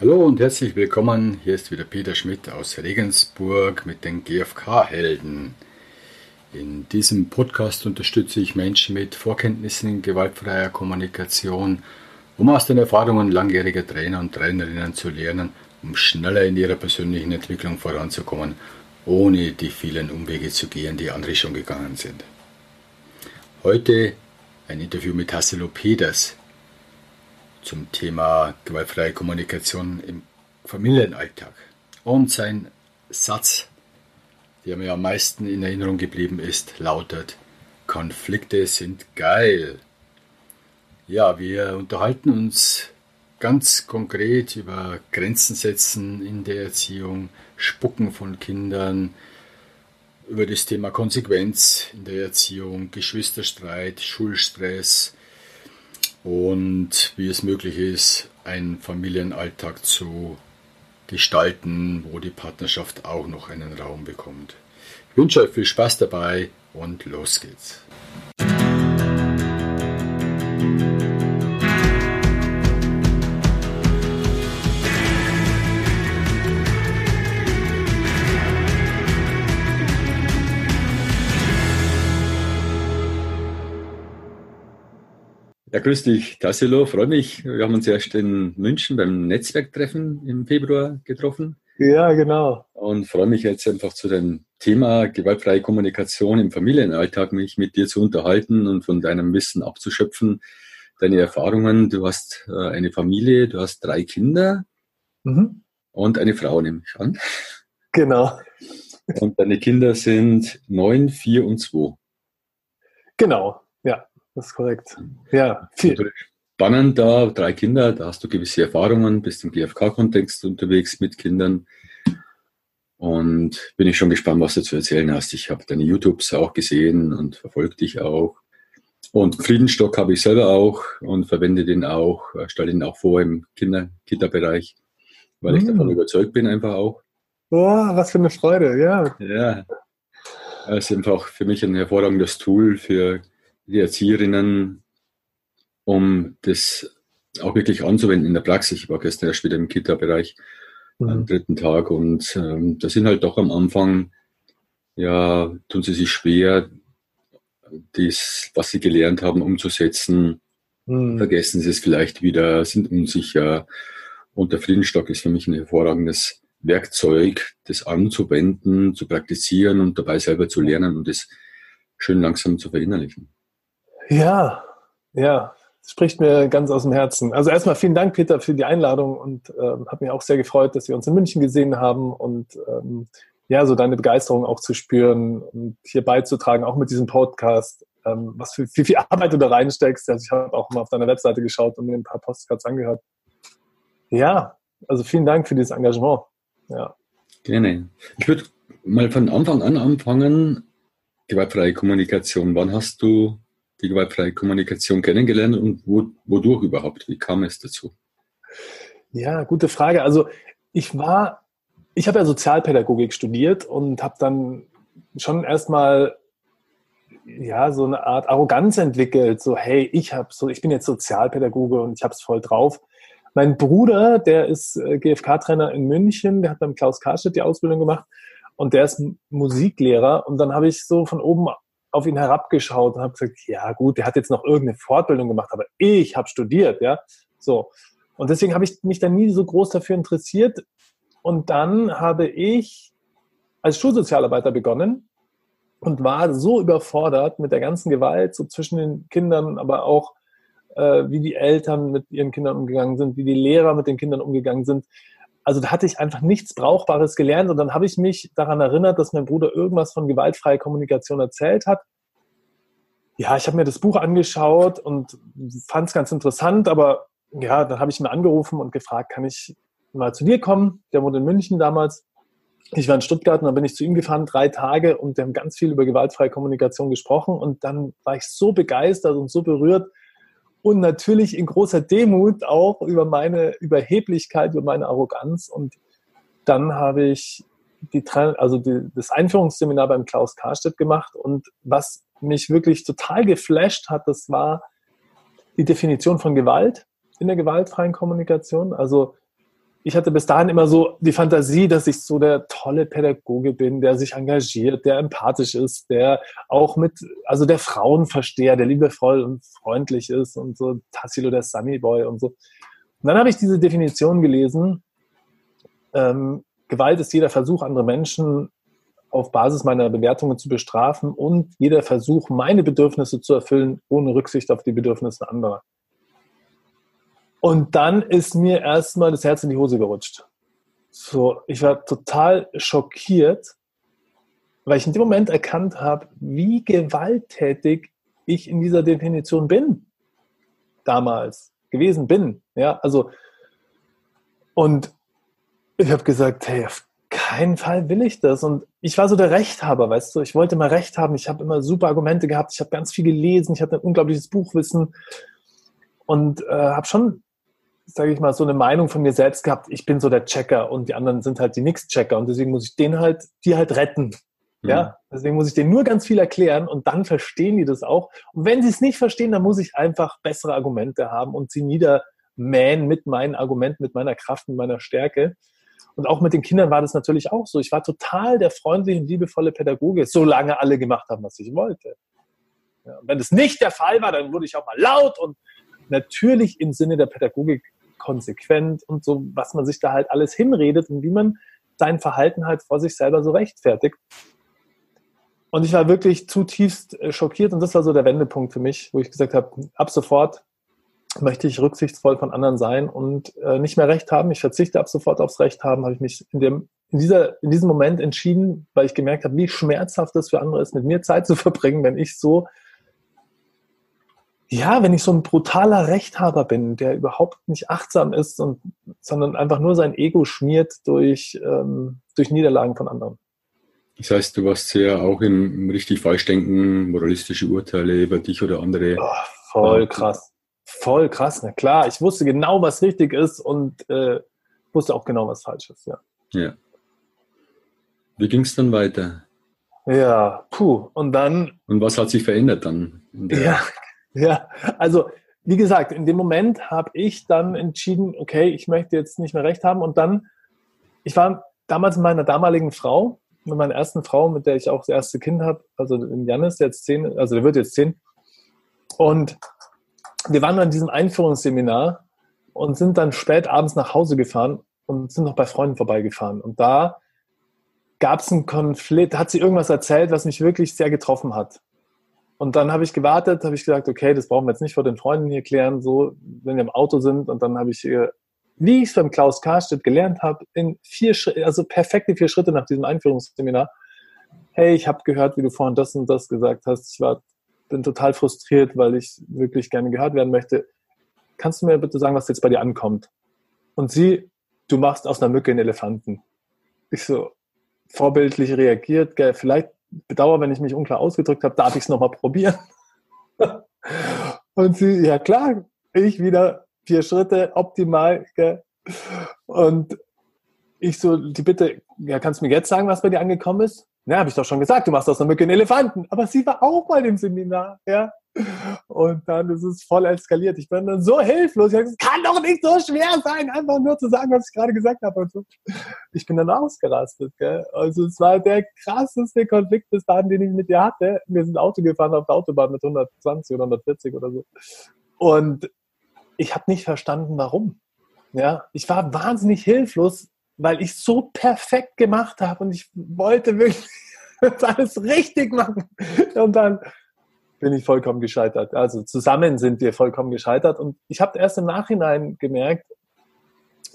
Hallo und herzlich willkommen. Hier ist wieder Peter Schmidt aus Regensburg mit den GfK-Helden. In diesem Podcast unterstütze ich Menschen mit Vorkenntnissen in gewaltfreier Kommunikation, um aus den Erfahrungen langjähriger Trainer und Trainerinnen zu lernen, um schneller in ihrer persönlichen Entwicklung voranzukommen, ohne die vielen Umwege zu gehen, die andere schon gegangen sind. Heute ein Interview mit Hasselo Peters, zum Thema gewaltfreie Kommunikation im Familienalltag. Und sein Satz, der mir am meisten in Erinnerung geblieben ist, lautet, Konflikte sind geil. Ja, wir unterhalten uns ganz konkret über Grenzen setzen in der Erziehung, Spucken von Kindern, über das Thema Konsequenz in der Erziehung, Geschwisterstreit, Schulstress, und wie es möglich ist, einen Familienalltag zu gestalten, wo die Partnerschaft auch noch einen Raum bekommt. Ich wünsche euch viel Spaß dabei und los geht's. Ja, grüß dich, Tassilo. Freue mich. Wir haben uns erst in München beim Netzwerktreffen im Februar getroffen. Ja, genau. Und freue mich jetzt einfach zu dem Thema gewaltfreie Kommunikation im Familienalltag, mich mit dir zu unterhalten und von deinem Wissen abzuschöpfen, deine Erfahrungen. Du hast äh, eine Familie, du hast drei Kinder mhm. und eine Frau, nehme ich an. Genau. Und deine Kinder sind neun, vier und zwei. Genau. Das ist korrekt. Ja, viel. Spannend da, drei Kinder, da hast du gewisse Erfahrungen, bist im GfK-Kontext unterwegs mit Kindern. Und bin ich schon gespannt, was du zu erzählen hast. Ich habe deine YouTubes auch gesehen und verfolge dich auch. Und Friedenstock habe ich selber auch und verwende den auch, stelle ihn auch vor im Kinder Kinderbereich, weil ich davon mm. überzeugt bin einfach auch. Boah, was für eine Freude, ja. Ja. Es ist einfach für mich ein hervorragendes Tool für die Erzieherinnen, um das auch wirklich anzuwenden in der Praxis. Ich war gestern erst wieder im Kita-Bereich mhm. am dritten Tag und ähm, da sind halt doch am Anfang, ja, tun sie sich schwer, das, was sie gelernt haben, umzusetzen. Mhm. Vergessen sie es vielleicht wieder, sind unsicher. Und der Friedenstock ist für mich ein hervorragendes Werkzeug, das anzuwenden, zu praktizieren und dabei selber zu lernen und das schön langsam zu verinnerlichen. Ja, ja, spricht mir ganz aus dem Herzen. Also erstmal vielen Dank, Peter, für die Einladung und ähm, habe mich auch sehr gefreut, dass wir uns in München gesehen haben und ähm, ja, so deine Begeisterung auch zu spüren und hier beizutragen, auch mit diesem Podcast, ähm, was für wie viel Arbeit du da reinsteckst. Also ich habe auch mal auf deiner Webseite geschaut und mir ein paar Postcards angehört. Ja, also vielen Dank für dieses Engagement. Ja. Gerne. Ich würde mal von Anfang an anfangen. Gewaltfreie Kommunikation. Wann hast du die gewaltfreie Kommunikation kennengelernt und wo, wodurch überhaupt? Wie kam es dazu? Ja, gute Frage. Also ich war, ich habe ja Sozialpädagogik studiert und habe dann schon erstmal ja so eine Art Arroganz entwickelt. So hey, ich habe so, ich bin jetzt Sozialpädagoge und ich habe es voll drauf. Mein Bruder, der ist äh, GFK-Trainer in München, der hat beim Klaus Karstedt die Ausbildung gemacht und der ist Musiklehrer. Und dann habe ich so von oben auf ihn herabgeschaut und habe gesagt, ja gut, der hat jetzt noch irgendeine Fortbildung gemacht, aber ich habe studiert, ja. So. Und deswegen habe ich mich dann nie so groß dafür interessiert. Und dann habe ich als Schulsozialarbeiter begonnen und war so überfordert mit der ganzen Gewalt, so zwischen den Kindern, aber auch äh, wie die Eltern mit ihren Kindern umgegangen sind, wie die Lehrer mit den Kindern umgegangen sind, also da hatte ich einfach nichts Brauchbares gelernt und dann habe ich mich daran erinnert, dass mein Bruder irgendwas von gewaltfreier Kommunikation erzählt hat. Ja, ich habe mir das Buch angeschaut und fand es ganz interessant, aber ja, dann habe ich ihn angerufen und gefragt, kann ich mal zu dir kommen? Der wohnt in München damals. Ich war in Stuttgart und dann bin ich zu ihm gefahren, drei Tage und wir haben ganz viel über gewaltfreie Kommunikation gesprochen und dann war ich so begeistert und so berührt, und natürlich in großer Demut auch über meine Überheblichkeit, über meine Arroganz. Und dann habe ich die, also die, das Einführungsseminar beim Klaus Karstedt gemacht und was mich wirklich total geflasht hat, das war die Definition von Gewalt in der gewaltfreien Kommunikation. Also ich hatte bis dahin immer so die Fantasie, dass ich so der tolle Pädagoge bin, der sich engagiert, der empathisch ist, der auch mit, also der Frauenversteher, der liebevoll und freundlich ist und so Tassilo der Sunny Boy und so. Und dann habe ich diese Definition gelesen. Ähm, Gewalt ist jeder Versuch, andere Menschen auf Basis meiner Bewertungen zu bestrafen und jeder Versuch, meine Bedürfnisse zu erfüllen, ohne Rücksicht auf die Bedürfnisse anderer. Und dann ist mir erstmal das Herz in die Hose gerutscht. So, ich war total schockiert, weil ich in dem Moment erkannt habe, wie gewalttätig ich in dieser Definition bin. Damals gewesen bin. Ja, also, und ich habe gesagt, hey, auf keinen Fall will ich das. Und ich war so der Rechthaber, weißt du, ich wollte immer Recht haben. Ich habe immer super Argumente gehabt. Ich habe ganz viel gelesen. Ich hatte ein unglaubliches Buchwissen und äh, habe schon sage ich mal, so eine Meinung von mir selbst gehabt, ich bin so der Checker und die anderen sind halt die Nix-Checker und deswegen muss ich den halt, die halt retten. Mhm. Ja, deswegen muss ich denen nur ganz viel erklären und dann verstehen die das auch. Und wenn sie es nicht verstehen, dann muss ich einfach bessere Argumente haben und sie niedermähen mit meinen Argumenten, mit meiner Kraft, mit meiner Stärke. Und auch mit den Kindern war das natürlich auch so. Ich war total der freundliche und liebevolle Pädagoge, solange alle gemacht haben, was ich wollte. Ja, wenn das nicht der Fall war, dann wurde ich auch mal laut und natürlich im Sinne der Pädagogik konsequent und so, was man sich da halt alles hinredet und wie man sein Verhalten halt vor sich selber so rechtfertigt. Und ich war wirklich zutiefst äh, schockiert und das war so der Wendepunkt für mich, wo ich gesagt habe, ab sofort möchte ich rücksichtsvoll von anderen sein und äh, nicht mehr Recht haben. Ich verzichte ab sofort aufs Recht haben, habe ich mich in, dem, in, dieser, in diesem Moment entschieden, weil ich gemerkt habe, wie schmerzhaft es für andere ist, mit mir Zeit zu verbringen, wenn ich so ja, wenn ich so ein brutaler Rechthaber bin, der überhaupt nicht achtsam ist, und, sondern einfach nur sein Ego schmiert durch, ähm, durch Niederlagen von anderen. Das heißt, du warst sehr auch im, im richtig Falschdenken, moralistische Urteile über dich oder andere. Oh, voll krass. Voll krass, na klar. Ich wusste genau, was richtig ist und äh, wusste auch genau, was falsch ist, ja. Ja. Wie ging es dann weiter? Ja, puh. Und dann. Und was hat sich verändert dann? Ja, ja, also wie gesagt, in dem Moment habe ich dann entschieden, okay, ich möchte jetzt nicht mehr recht haben. Und dann, ich war damals mit meiner damaligen Frau, mit meiner ersten Frau, mit der ich auch das erste Kind habe, also Janis, der jetzt zehn, also der wird jetzt zehn. Und wir waren an diesem Einführungsseminar und sind dann spät abends nach Hause gefahren und sind noch bei Freunden vorbeigefahren. Und da gab es einen Konflikt, hat sie irgendwas erzählt, was mich wirklich sehr getroffen hat. Und dann habe ich gewartet, habe ich gesagt, okay, das brauchen wir jetzt nicht vor den Freunden hier klären, so, wenn wir im Auto sind. Und dann habe ich, wie ich es beim Klaus Karstedt gelernt habe, in vier Schritte, also perfekte vier Schritte nach diesem Einführungsseminar. Hey, ich habe gehört, wie du vorhin das und das gesagt hast. Ich war, bin total frustriert, weil ich wirklich gerne gehört werden möchte. Kannst du mir bitte sagen, was jetzt bei dir ankommt? Und sie, du machst aus einer Mücke einen Elefanten. Ich so, vorbildlich reagiert, gell, vielleicht bedauere, wenn ich mich unklar ausgedrückt habe, darf ich es nochmal probieren? Und sie, ja klar, ich wieder vier Schritte, optimal. Gell? Und ich so, die Bitte, ja, kannst du mir jetzt sagen, was bei dir angekommen ist? Ja, habe ich doch schon gesagt, du machst aus einer Mücke einen Elefanten. Aber sie war auch mal im Seminar, ja. Und dann ist es voll eskaliert. Ich bin dann so hilflos. Es kann doch nicht so schwer sein, einfach nur zu sagen, was ich gerade gesagt habe. Und so. Ich bin dann ausgerastet. Gell? Also es war der krasseste Konflikt bis dahin, den ich mit ihr hatte. Wir sind Auto gefahren auf der Autobahn mit 120 oder 140 oder so. Und ich habe nicht verstanden, warum. Ja, ich war wahnsinnig hilflos, weil ich so perfekt gemacht habe und ich wollte wirklich alles richtig machen. Und dann bin ich vollkommen gescheitert. Also zusammen sind wir vollkommen gescheitert. Und ich habe erst im Nachhinein gemerkt,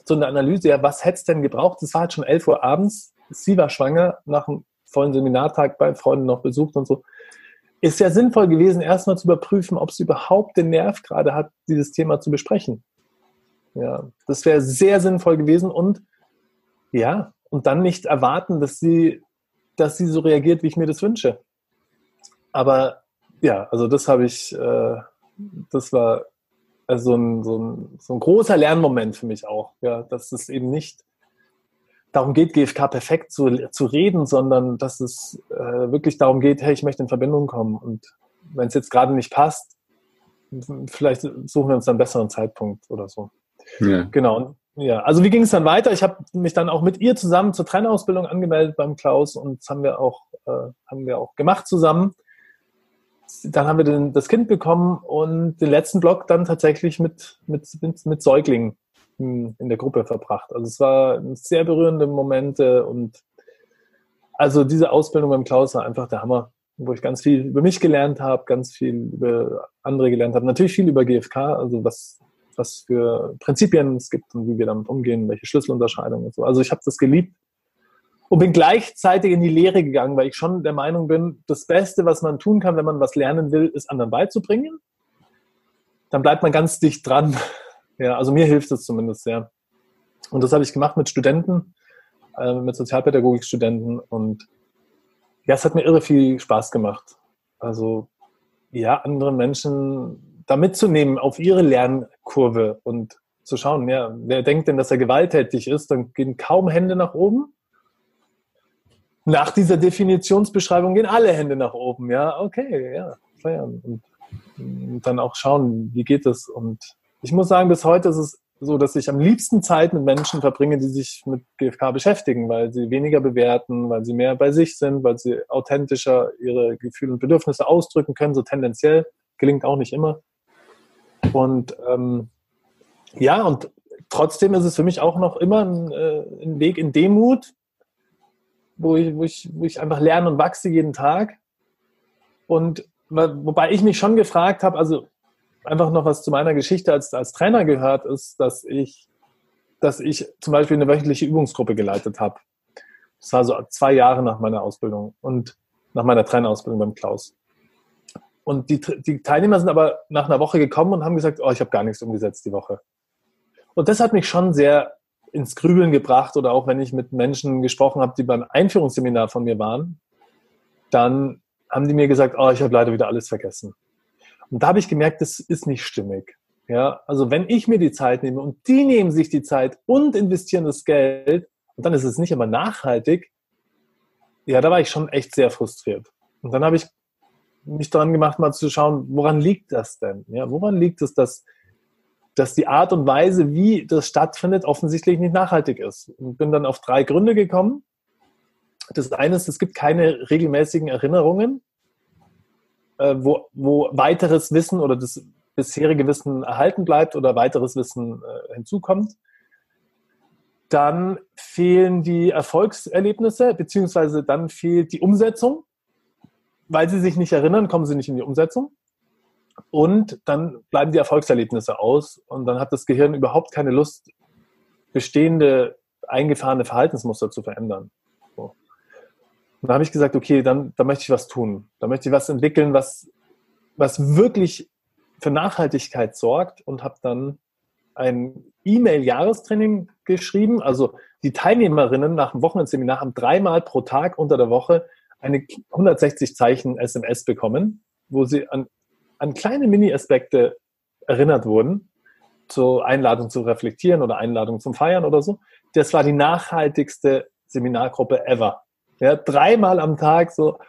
so eine Analyse, ja, was hätte es denn gebraucht? Es war halt schon 11 Uhr abends. Sie war schwanger, nach einem vollen Seminartag bei Freunden noch besucht und so. Ist ja sinnvoll gewesen, erstmal zu überprüfen, ob sie überhaupt den Nerv gerade hat, dieses Thema zu besprechen. Ja, das wäre sehr sinnvoll gewesen und ja, und dann nicht erwarten, dass sie, dass sie so reagiert, wie ich mir das wünsche. Aber ja, also das habe ich, äh, das war also so, ein, so, ein, so ein großer Lernmoment für mich auch, ja, dass es eben nicht darum geht, GFK perfekt zu, zu reden, sondern dass es äh, wirklich darum geht, hey, ich möchte in Verbindung kommen und wenn es jetzt gerade nicht passt, vielleicht suchen wir uns einen besseren Zeitpunkt oder so. Ja. Genau. Ja, also wie ging es dann weiter? Ich habe mich dann auch mit ihr zusammen zur Trainerausbildung angemeldet beim Klaus und das haben wir auch, äh, haben wir auch gemacht zusammen. Dann haben wir den, das Kind bekommen und den letzten Block dann tatsächlich mit, mit, mit, mit Säuglingen in der Gruppe verbracht. Also es war sehr berührende Momente und also diese Ausbildung beim Klaus war einfach der Hammer, wo ich ganz viel über mich gelernt habe, ganz viel über andere gelernt habe. Natürlich viel über GFK, also was, was für Prinzipien es gibt und wie wir damit umgehen, welche Schlüsselunterscheidungen und so. Also ich habe das geliebt und bin gleichzeitig in die Lehre gegangen, weil ich schon der Meinung bin, das Beste, was man tun kann, wenn man was lernen will, ist anderen beizubringen. Dann bleibt man ganz dicht dran. Ja, also mir hilft es zumindest sehr. Und das habe ich gemacht mit Studenten, äh, mit Sozialpädagogikstudenten und ja, es hat mir irre viel Spaß gemacht. Also ja, andere Menschen da mitzunehmen auf ihre Lernkurve und zu schauen, ja, wer denkt denn, dass er gewalttätig ist, dann gehen kaum Hände nach oben nach dieser Definitionsbeschreibung gehen alle Hände nach oben. Ja, okay, ja, feiern. Und, und dann auch schauen, wie geht es. Und ich muss sagen, bis heute ist es so, dass ich am liebsten Zeit mit Menschen verbringe, die sich mit GFK beschäftigen, weil sie weniger bewerten, weil sie mehr bei sich sind, weil sie authentischer ihre Gefühle und Bedürfnisse ausdrücken können, so tendenziell. Gelingt auch nicht immer. Und ähm, ja, und trotzdem ist es für mich auch noch immer ein, äh, ein Weg in Demut, wo ich, wo, ich, wo ich einfach lerne und wachse jeden Tag. Und wobei ich mich schon gefragt habe, also einfach noch was zu meiner Geschichte als, als Trainer gehört, ist, dass ich, dass ich zum Beispiel eine wöchentliche Übungsgruppe geleitet habe. Das war so zwei Jahre nach meiner Ausbildung und nach meiner Trainerausbildung beim Klaus. Und die, die Teilnehmer sind aber nach einer Woche gekommen und haben gesagt, oh, ich habe gar nichts umgesetzt die Woche. Und das hat mich schon sehr ins Grübeln gebracht oder auch wenn ich mit Menschen gesprochen habe, die beim Einführungsseminar von mir waren, dann haben die mir gesagt, oh, ich habe leider wieder alles vergessen. Und da habe ich gemerkt, das ist nicht stimmig. Ja, also wenn ich mir die Zeit nehme und die nehmen sich die Zeit und investieren das Geld und dann ist es nicht immer nachhaltig, ja, da war ich schon echt sehr frustriert. Und dann habe ich mich daran gemacht, mal zu schauen, woran liegt das denn? Ja, woran liegt es, dass dass die Art und Weise, wie das stattfindet, offensichtlich nicht nachhaltig ist. Und bin dann auf drei Gründe gekommen. Das eine ist, es gibt keine regelmäßigen Erinnerungen, äh, wo, wo weiteres Wissen oder das bisherige Wissen erhalten bleibt oder weiteres Wissen äh, hinzukommt. Dann fehlen die Erfolgserlebnisse, beziehungsweise dann fehlt die Umsetzung. Weil sie sich nicht erinnern, kommen sie nicht in die Umsetzung. Und dann bleiben die Erfolgserlebnisse aus und dann hat das Gehirn überhaupt keine Lust, bestehende, eingefahrene Verhaltensmuster zu verändern. So. Und da habe ich gesagt, okay, dann, dann möchte ich was tun. Da möchte ich was entwickeln, was, was wirklich für Nachhaltigkeit sorgt und habe dann ein E-Mail-Jahrestraining geschrieben. Also die Teilnehmerinnen nach dem Wochenendseminar haben dreimal pro Tag unter der Woche eine 160 Zeichen SMS bekommen, wo sie an an kleine Mini-Aspekte erinnert wurden, zur Einladung zu reflektieren oder Einladung zum Feiern oder so. Das war die nachhaltigste Seminargruppe ever. Ja, dreimal am Tag so,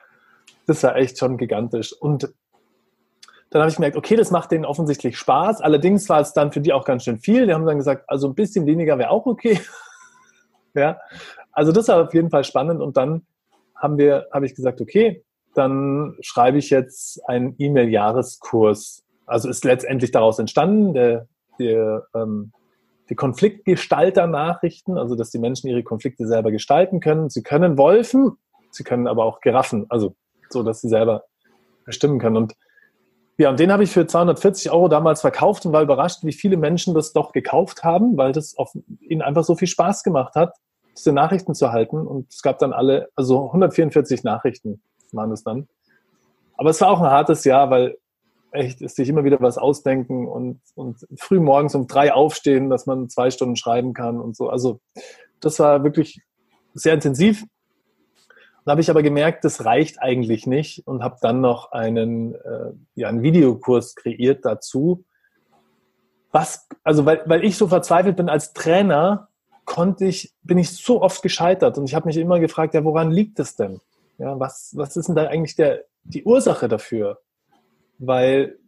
das war echt schon gigantisch. Und dann habe ich gemerkt, okay, das macht denen offensichtlich Spaß. Allerdings war es dann für die auch ganz schön viel. Die haben dann gesagt, also ein bisschen weniger wäre auch okay. ja, also das war auf jeden Fall spannend. Und dann haben wir, habe ich gesagt, okay, dann schreibe ich jetzt einen E-Mail-Jahreskurs. Also ist letztendlich daraus entstanden, der, der, ähm, die Konfliktgestalter-Nachrichten, also dass die Menschen ihre Konflikte selber gestalten können. Sie können Wolfen, sie können aber auch Giraffen, also so, dass sie selber bestimmen können. Und ja, und den habe ich für 240 Euro damals verkauft und war überrascht, wie viele Menschen das doch gekauft haben, weil das auf ihnen einfach so viel Spaß gemacht hat, diese Nachrichten zu halten. Und es gab dann alle, also 144 Nachrichten waren es dann. Aber es war auch ein hartes Jahr, weil echt ist sich immer wieder was ausdenken und, und früh morgens um drei aufstehen, dass man zwei Stunden schreiben kann und so. Also das war wirklich sehr intensiv. Dann habe ich aber gemerkt, das reicht eigentlich nicht und habe dann noch einen, äh, ja, einen Videokurs kreiert dazu. Was, also weil, weil ich so verzweifelt bin als Trainer, konnte ich, bin ich so oft gescheitert und ich habe mich immer gefragt, ja, woran liegt es denn? Ja, was, was ist denn da eigentlich der, die Ursache dafür? Weil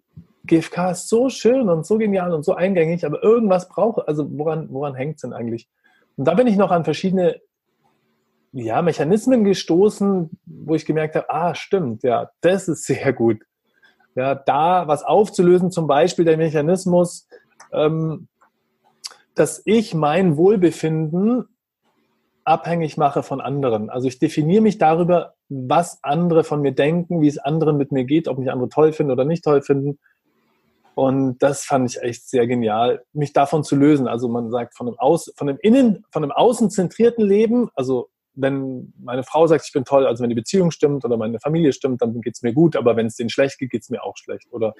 GFK ist so schön und so genial und so eingängig, aber irgendwas brauche, also woran, woran hängt es denn eigentlich? Und da bin ich noch an verschiedene ja, Mechanismen gestoßen, wo ich gemerkt habe, ah, stimmt, ja, das ist sehr gut. Ja, da was aufzulösen, zum Beispiel der Mechanismus, ähm, dass ich mein Wohlbefinden abhängig mache von anderen. Also ich definiere mich darüber, was andere von mir denken, wie es anderen mit mir geht, ob mich andere toll finden oder nicht toll finden. Und das fand ich echt sehr genial, mich davon zu lösen. Also man sagt von einem, Aus, von einem innen, von einem außenzentrierten Leben, also wenn meine Frau sagt, ich bin toll, also wenn die Beziehung stimmt oder meine Familie stimmt, dann geht es mir gut, aber wenn es denen schlecht geht, geht es mir auch schlecht. Oder,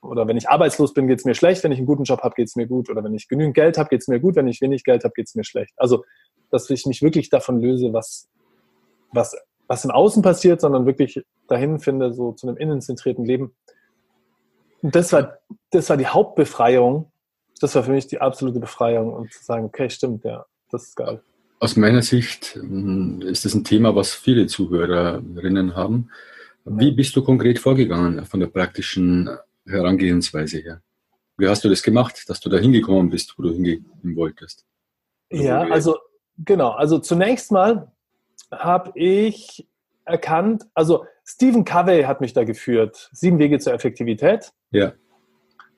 oder wenn ich arbeitslos bin, geht es mir schlecht, wenn ich einen guten Job habe, geht es mir gut. Oder wenn ich genügend Geld habe, geht es mir gut, wenn ich wenig Geld habe, geht es mir schlecht. Also, dass ich mich wirklich davon löse, was, was, was im Außen passiert, sondern wirklich dahin finde, so zu einem innenzentrierten Leben. Und das war, das war die Hauptbefreiung. Das war für mich die absolute Befreiung und zu sagen, okay, stimmt, ja, das ist geil. Aus meiner Sicht hm, ist das ein Thema, was viele Zuhörerinnen haben. Wie bist du konkret vorgegangen von der praktischen Herangehensweise her? Wie hast du das gemacht, dass du da hingekommen bist, wo du hingehen wolltest? Oder ja, also genau. Also zunächst mal habe ich erkannt, also Stephen Covey hat mich da geführt. Sieben Wege zur Effektivität. Ja.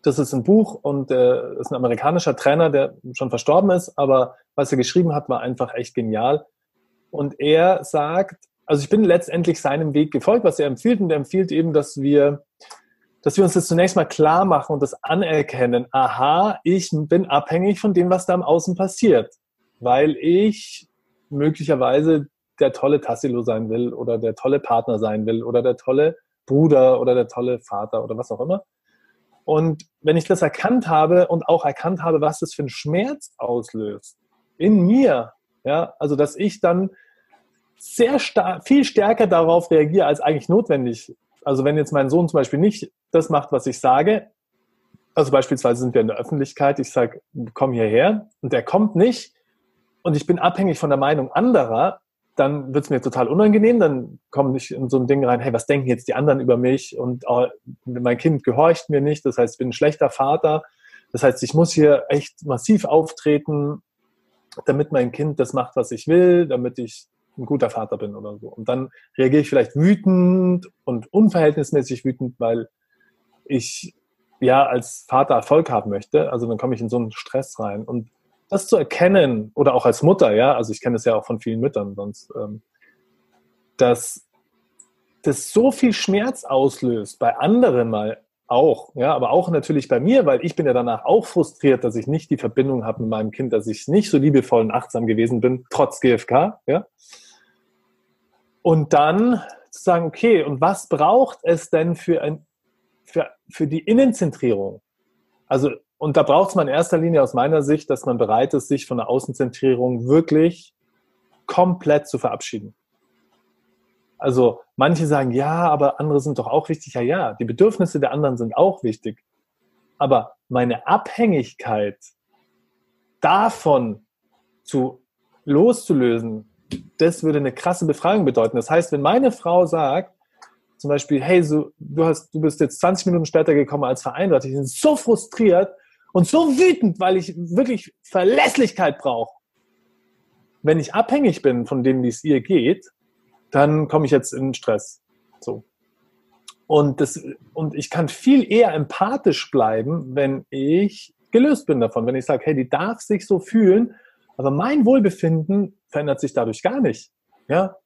Das ist ein Buch und äh, ist ein amerikanischer Trainer, der schon verstorben ist, aber was er geschrieben hat, war einfach echt genial. Und er sagt, also ich bin letztendlich seinem Weg gefolgt, was er empfiehlt, und er empfiehlt eben, dass wir, dass wir uns das zunächst mal klar machen und das anerkennen. Aha, ich bin abhängig von dem, was da im Außen passiert, weil ich möglicherweise der tolle Tassilo sein will oder der tolle Partner sein will oder der tolle Bruder oder der tolle Vater oder was auch immer. Und wenn ich das erkannt habe und auch erkannt habe, was das für einen Schmerz auslöst in mir, ja, also dass ich dann sehr stark, viel stärker darauf reagiere als eigentlich notwendig. Also wenn jetzt mein Sohn zum Beispiel nicht das macht, was ich sage, also beispielsweise sind wir in der Öffentlichkeit, ich sage, komm hierher und der kommt nicht und ich bin abhängig von der Meinung anderer, dann wird es mir total unangenehm, dann komme ich in so ein Ding rein, hey, was denken jetzt die anderen über mich und oh, mein Kind gehorcht mir nicht, das heißt, ich bin ein schlechter Vater, das heißt, ich muss hier echt massiv auftreten, damit mein Kind das macht, was ich will, damit ich ein guter Vater bin oder so. Und dann reagiere ich vielleicht wütend und unverhältnismäßig wütend, weil ich ja als Vater Erfolg haben möchte. Also dann komme ich in so einen Stress rein. Und das zu erkennen, oder auch als Mutter, ja, also ich kenne das ja auch von vielen Müttern sonst, ähm, dass das so viel Schmerz auslöst, bei anderen mal auch, ja, aber auch natürlich bei mir, weil ich bin ja danach auch frustriert, dass ich nicht die Verbindung habe mit meinem Kind, dass ich nicht so liebevoll und achtsam gewesen bin, trotz GFK, ja. Und dann zu sagen, okay, und was braucht es denn für, ein, für, für die Innenzentrierung? Also und da braucht es man in erster Linie aus meiner Sicht, dass man bereit ist, sich von der Außenzentrierung wirklich komplett zu verabschieden. Also manche sagen, ja, aber andere sind doch auch wichtig. Ja, ja, die Bedürfnisse der anderen sind auch wichtig. Aber meine Abhängigkeit davon zu loszulösen, das würde eine krasse Befreiung bedeuten. Das heißt, wenn meine Frau sagt, zum Beispiel, hey, so, du, hast, du bist jetzt 20 Minuten später gekommen als vereinbart, ich bin so frustriert, und so wütend, weil ich wirklich Verlässlichkeit brauche. Wenn ich abhängig bin von dem, wie es ihr geht, dann komme ich jetzt in Stress. So. Und, das, und ich kann viel eher empathisch bleiben, wenn ich gelöst bin davon. Wenn ich sage, hey, die darf sich so fühlen, aber mein Wohlbefinden verändert sich dadurch gar nicht. Ja?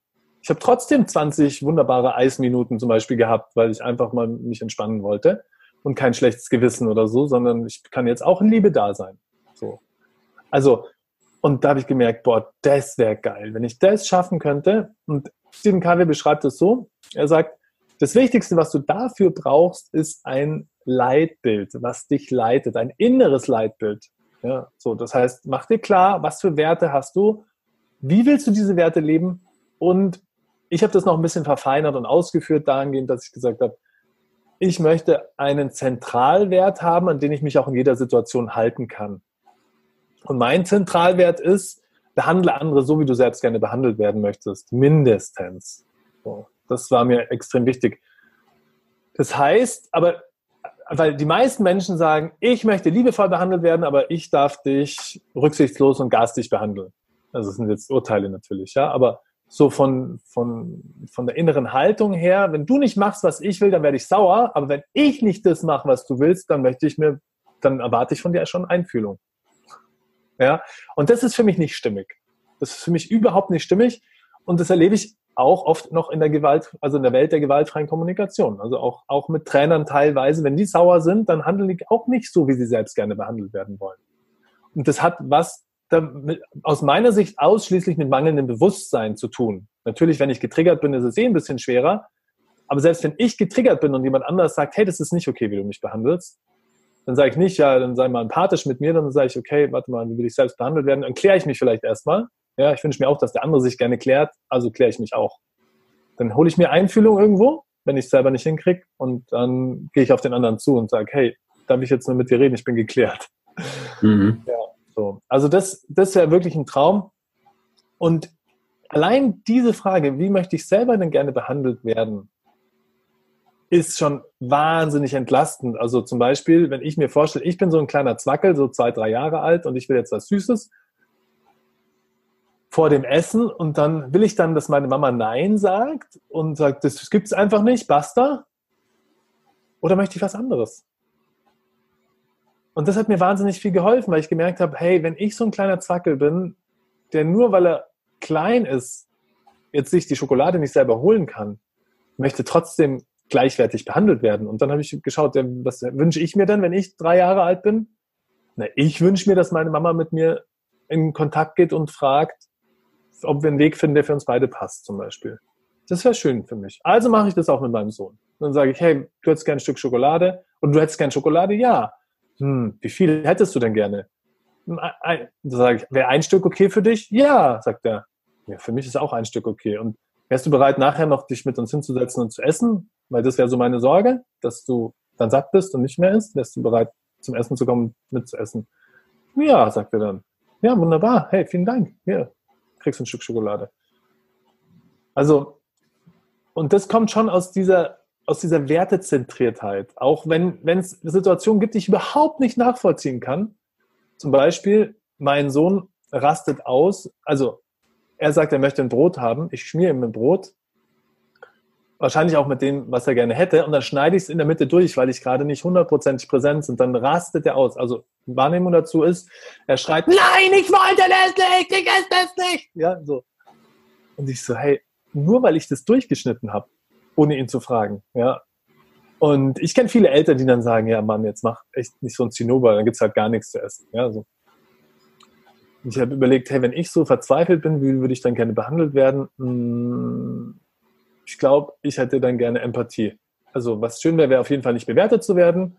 Ich habe trotzdem 20 wunderbare Eisminuten zum Beispiel gehabt, weil ich einfach mal mich entspannen wollte und kein schlechtes Gewissen oder so, sondern ich kann jetzt auch in Liebe da sein. So. Also, und da habe ich gemerkt, boah, das wäre geil, wenn ich das schaffen könnte. Und Stephen Covey beschreibt es so, er sagt, das Wichtigste, was du dafür brauchst, ist ein Leitbild, was dich leitet, ein inneres Leitbild. Ja, so, das heißt, mach dir klar, was für Werte hast du, wie willst du diese Werte leben und ich habe das noch ein bisschen verfeinert und ausgeführt dahingehend, dass ich gesagt habe, ich möchte einen Zentralwert haben, an den ich mich auch in jeder Situation halten kann. Und mein Zentralwert ist, behandle andere so, wie du selbst gerne behandelt werden möchtest. Mindestens. So, das war mir extrem wichtig. Das heißt, aber weil die meisten Menschen sagen, ich möchte liebevoll behandelt werden, aber ich darf dich rücksichtslos und garstig behandeln. Also das sind jetzt Urteile natürlich, ja, aber so von, von, von der inneren Haltung her, wenn du nicht machst, was ich will, dann werde ich sauer, aber wenn ich nicht das mache, was du willst, dann möchte ich mir, dann erwarte ich von dir schon Einfühlung. Ja, und das ist für mich nicht stimmig. Das ist für mich überhaupt nicht stimmig und das erlebe ich auch oft noch in der Gewalt, also in der Welt der gewaltfreien Kommunikation. Also auch, auch mit Trainern teilweise, wenn die sauer sind, dann handeln die auch nicht so, wie sie selbst gerne behandelt werden wollen. Und das hat was damit, aus meiner Sicht ausschließlich mit mangelndem Bewusstsein zu tun. Natürlich, wenn ich getriggert bin, ist es eh ein bisschen schwerer. Aber selbst wenn ich getriggert bin und jemand anders sagt, hey, das ist nicht okay, wie du mich behandelst, dann sage ich nicht, ja, dann sei mal empathisch mit mir, dann sage ich, okay, warte mal, wie will ich selbst behandelt werden? Dann kläre ich mich vielleicht erstmal ja, ich wünsche mir auch, dass der andere sich gerne klärt, also kläre ich mich auch. Dann hole ich mir Einfühlung irgendwo, wenn ich es selber nicht hinkriege, und dann gehe ich auf den anderen zu und sage, hey, darf ich jetzt nur mit dir reden? Ich bin geklärt. Mhm. Ja, so. Also das, das wäre wirklich ein Traum. Und allein diese Frage, wie möchte ich selber denn gerne behandelt werden, ist schon wahnsinnig entlastend. Also zum Beispiel, wenn ich mir vorstelle, ich bin so ein kleiner Zwackel, so zwei, drei Jahre alt und ich will jetzt was Süßes vor dem Essen und dann will ich dann, dass meine Mama Nein sagt und sagt, das gibt es einfach nicht, basta? Oder möchte ich was anderes? Und das hat mir wahnsinnig viel geholfen, weil ich gemerkt habe, hey, wenn ich so ein kleiner Zackel bin, der nur weil er klein ist, jetzt sich die Schokolade nicht selber holen kann, möchte trotzdem gleichwertig behandelt werden. Und dann habe ich geschaut, was wünsche ich mir denn, wenn ich drei Jahre alt bin? Na, ich wünsche mir, dass meine Mama mit mir in Kontakt geht und fragt, ob wir einen Weg finden, der für uns beide passt, zum Beispiel. Das wäre schön für mich. Also mache ich das auch mit meinem Sohn. Dann sage ich, hey, du hättest gerne ein Stück Schokolade und du hättest gerne Schokolade? Ja. Hm, wie viel hättest du denn gerne? Hm, dann sage ich, wäre ein Stück okay für dich? Ja, sagt er. Ja, für mich ist auch ein Stück okay. Und wärst du bereit, nachher noch dich mit uns hinzusetzen und zu essen? Weil das wäre so meine Sorge, dass du dann satt bist und nicht mehr isst. Wärst du bereit, zum Essen zu kommen, mitzuessen? Ja, sagt er dann. Ja, wunderbar. Hey, vielen Dank. Hier, kriegst ein Stück Schokolade. Also, und das kommt schon aus dieser, aus dieser Wertezentriertheit. Auch wenn es Situationen gibt, die ich überhaupt nicht nachvollziehen kann. Zum Beispiel, mein Sohn rastet aus, also er sagt, er möchte ein Brot haben, ich schmiere ihm ein Brot, wahrscheinlich auch mit dem, was er gerne hätte, und dann schneide ich es in der Mitte durch, weil ich gerade nicht hundertprozentig präsent bin, und dann rastet er aus. Also Wahrnehmung dazu ist, er schreit, nein, ich wollte das nicht, ich esse das nicht. Ja, so. Und ich so, hey, nur weil ich das durchgeschnitten habe, ohne ihn zu fragen, ja. Und ich kenne viele Eltern, die dann sagen, ja Mann, jetzt mach echt nicht so ein Zinnober, dann gibt's halt gar nichts zu essen. Ja, so. Ich habe überlegt, hey, wenn ich so verzweifelt bin, wie würde ich dann gerne behandelt werden? Hm, ich glaube, ich hätte dann gerne Empathie. Also was schön wäre, wäre auf jeden Fall nicht bewertet zu werden.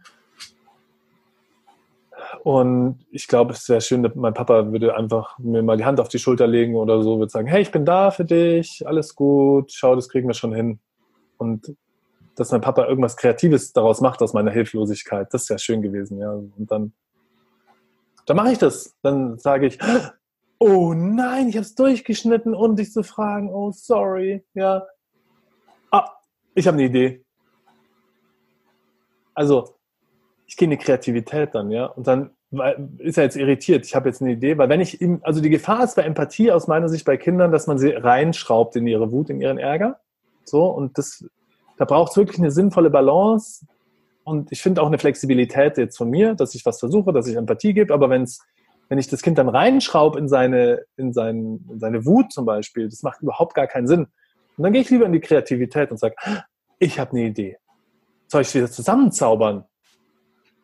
Und ich glaube, es wäre schön, mein Papa würde einfach mir mal die Hand auf die Schulter legen oder so, würde sagen, hey, ich bin da für dich, alles gut, schau, das kriegen wir schon hin. Und dass mein Papa irgendwas Kreatives daraus macht aus meiner Hilflosigkeit, das wäre schön gewesen, ja. Und dann, dann mache ich das. Dann sage ich, oh nein, ich habe es durchgeschnitten, um dich zu fragen, oh sorry, ja. Ah, ich habe eine Idee. Also, ich gehe in die Kreativität dann, ja. Und dann ist er jetzt irritiert. Ich habe jetzt eine Idee, weil wenn ich ihm, also die Gefahr ist bei Empathie aus meiner Sicht bei Kindern, dass man sie reinschraubt in ihre Wut, in ihren Ärger. So, und das, da braucht es wirklich eine sinnvolle Balance. Und ich finde auch eine Flexibilität jetzt von mir, dass ich was versuche, dass ich Empathie gebe. Aber wenn's, wenn ich das Kind dann reinschraube in seine, in, sein, in seine Wut zum Beispiel, das macht überhaupt gar keinen Sinn. Und dann gehe ich lieber in die Kreativität und sage, ich habe eine Idee. Soll ich wieder zusammenzaubern?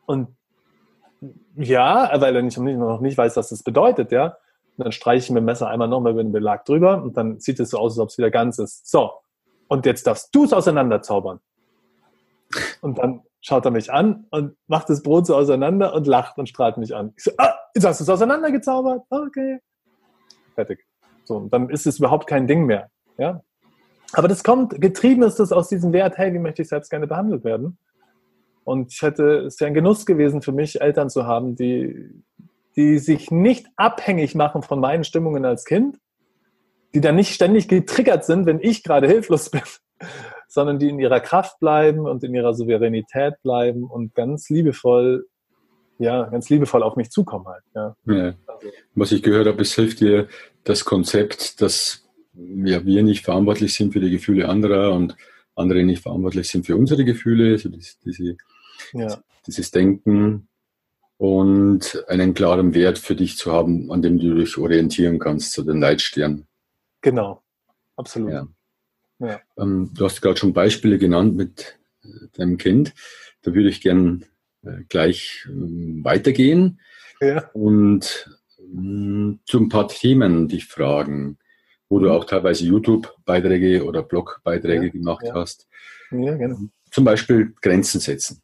Und ja, weil er nicht, noch nicht weiß, was das bedeutet, ja. Und dann streiche ich mit dem Messer einmal nochmal über den Belag drüber und dann sieht es so aus, als ob es wieder ganz ist. So, und jetzt darfst du es auseinanderzaubern. Und dann schaut er mich an und macht das Brot so auseinander und lacht und strahlt mich an. Ich so, ah, jetzt hast du es auseinandergezaubert? Okay. Fertig. So, und dann ist es überhaupt kein Ding mehr. Ja, aber das kommt, getrieben ist das aus diesem Wert, hey, wie möchte ich selbst gerne behandelt werden? Und ich hätte, es wäre ein Genuss gewesen für mich, Eltern zu haben, die, die sich nicht abhängig machen von meinen Stimmungen als Kind, die dann nicht ständig getriggert sind, wenn ich gerade hilflos bin, sondern die in ihrer Kraft bleiben und in ihrer Souveränität bleiben und ganz liebevoll, ja, ganz liebevoll auf mich zukommen halt. Ja. ja. Also. Was ich gehört habe, es hilft dir das Konzept, dass ja, wir nicht verantwortlich sind für die Gefühle anderer und andere nicht verantwortlich sind für unsere Gefühle, also diese, ja. dieses Denken und einen klaren Wert für dich zu haben, an dem du dich orientieren kannst, zu den Leitstern. Genau, absolut. Ja. Ja. Ähm, du hast gerade schon Beispiele genannt mit äh, deinem Kind. Da würde ich gern äh, gleich ähm, weitergehen ja. und ähm, zu ein paar Themen dich fragen, wo du mhm. auch teilweise YouTube-Beiträge oder Blog-Beiträge ja. gemacht hast. Ja, genau. Zum Beispiel Grenzen setzen.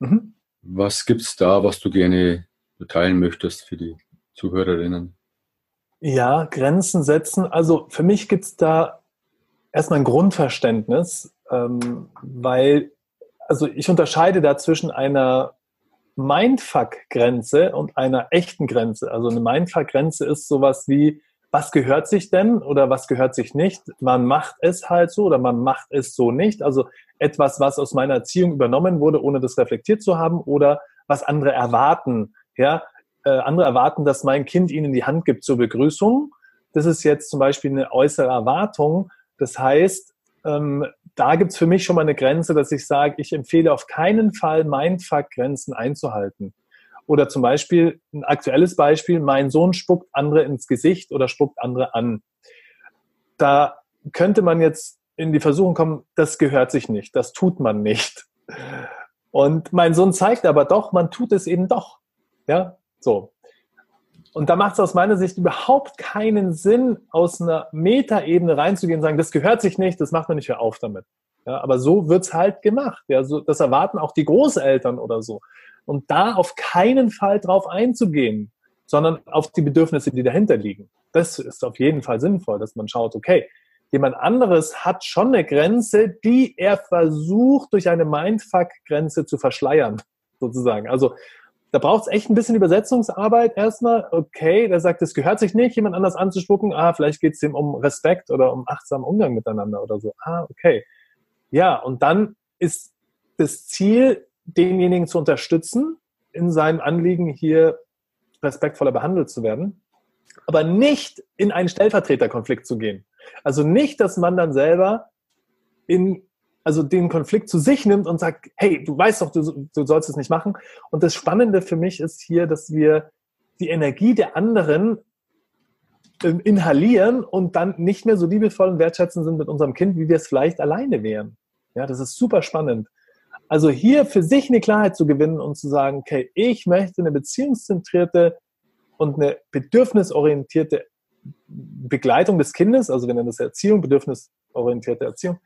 Mhm. Was gibt es da, was du gerne teilen möchtest für die Zuhörerinnen? Ja, Grenzen setzen. Also für mich gibt es da erstmal ein Grundverständnis, ähm, weil, also ich unterscheide da zwischen einer Mindfuck-Grenze und einer echten Grenze. Also eine Mindfuck-Grenze ist sowas wie, was gehört sich denn oder was gehört sich nicht? Man macht es halt so oder man macht es so nicht. Also etwas, was aus meiner Erziehung übernommen wurde, ohne das reflektiert zu haben oder was andere erwarten. Ja, äh, andere erwarten, dass mein Kind ihnen die Hand gibt zur Begrüßung. Das ist jetzt zum Beispiel eine äußere Erwartung das heißt, ähm, da gibt es für mich schon mal eine Grenze, dass ich sage, ich empfehle auf keinen Fall Mindfuck-Grenzen einzuhalten. Oder zum Beispiel ein aktuelles Beispiel, mein Sohn spuckt andere ins Gesicht oder spuckt andere an. Da könnte man jetzt in die Versuchung kommen, das gehört sich nicht, das tut man nicht. Und mein Sohn zeigt aber doch, man tut es eben doch. Ja, so. Und da macht es aus meiner Sicht überhaupt keinen Sinn, aus einer Metaebene reinzugehen und sagen, das gehört sich nicht, das macht man nicht, hör auf damit. Ja, aber so wird's halt gemacht. Ja, so, das erwarten auch die Großeltern oder so. Und da auf keinen Fall drauf einzugehen, sondern auf die Bedürfnisse, die dahinter liegen. Das ist auf jeden Fall sinnvoll, dass man schaut, okay, jemand anderes hat schon eine Grenze, die er versucht, durch eine Mindfuck-Grenze zu verschleiern, sozusagen. Also da braucht es echt ein bisschen Übersetzungsarbeit erstmal. Okay, der sagt, es gehört sich nicht, jemand anders anzuspucken. Ah, vielleicht geht es ihm um Respekt oder um achtsamen Umgang miteinander oder so. Ah, okay. Ja, und dann ist das Ziel, denjenigen zu unterstützen, in seinem Anliegen hier respektvoller behandelt zu werden, aber nicht in einen Stellvertreterkonflikt zu gehen. Also nicht, dass man dann selber in also den Konflikt zu sich nimmt und sagt, hey, du weißt doch, du, du sollst es nicht machen. Und das Spannende für mich ist hier, dass wir die Energie der anderen ähm, inhalieren und dann nicht mehr so liebevoll und wertschätzend sind mit unserem Kind, wie wir es vielleicht alleine wären. Ja, das ist super spannend. Also hier für sich eine Klarheit zu gewinnen und zu sagen, okay, ich möchte eine beziehungszentrierte und eine bedürfnisorientierte Begleitung des Kindes, also wir nennen das Erziehung, bedürfnisorientierte Erziehung,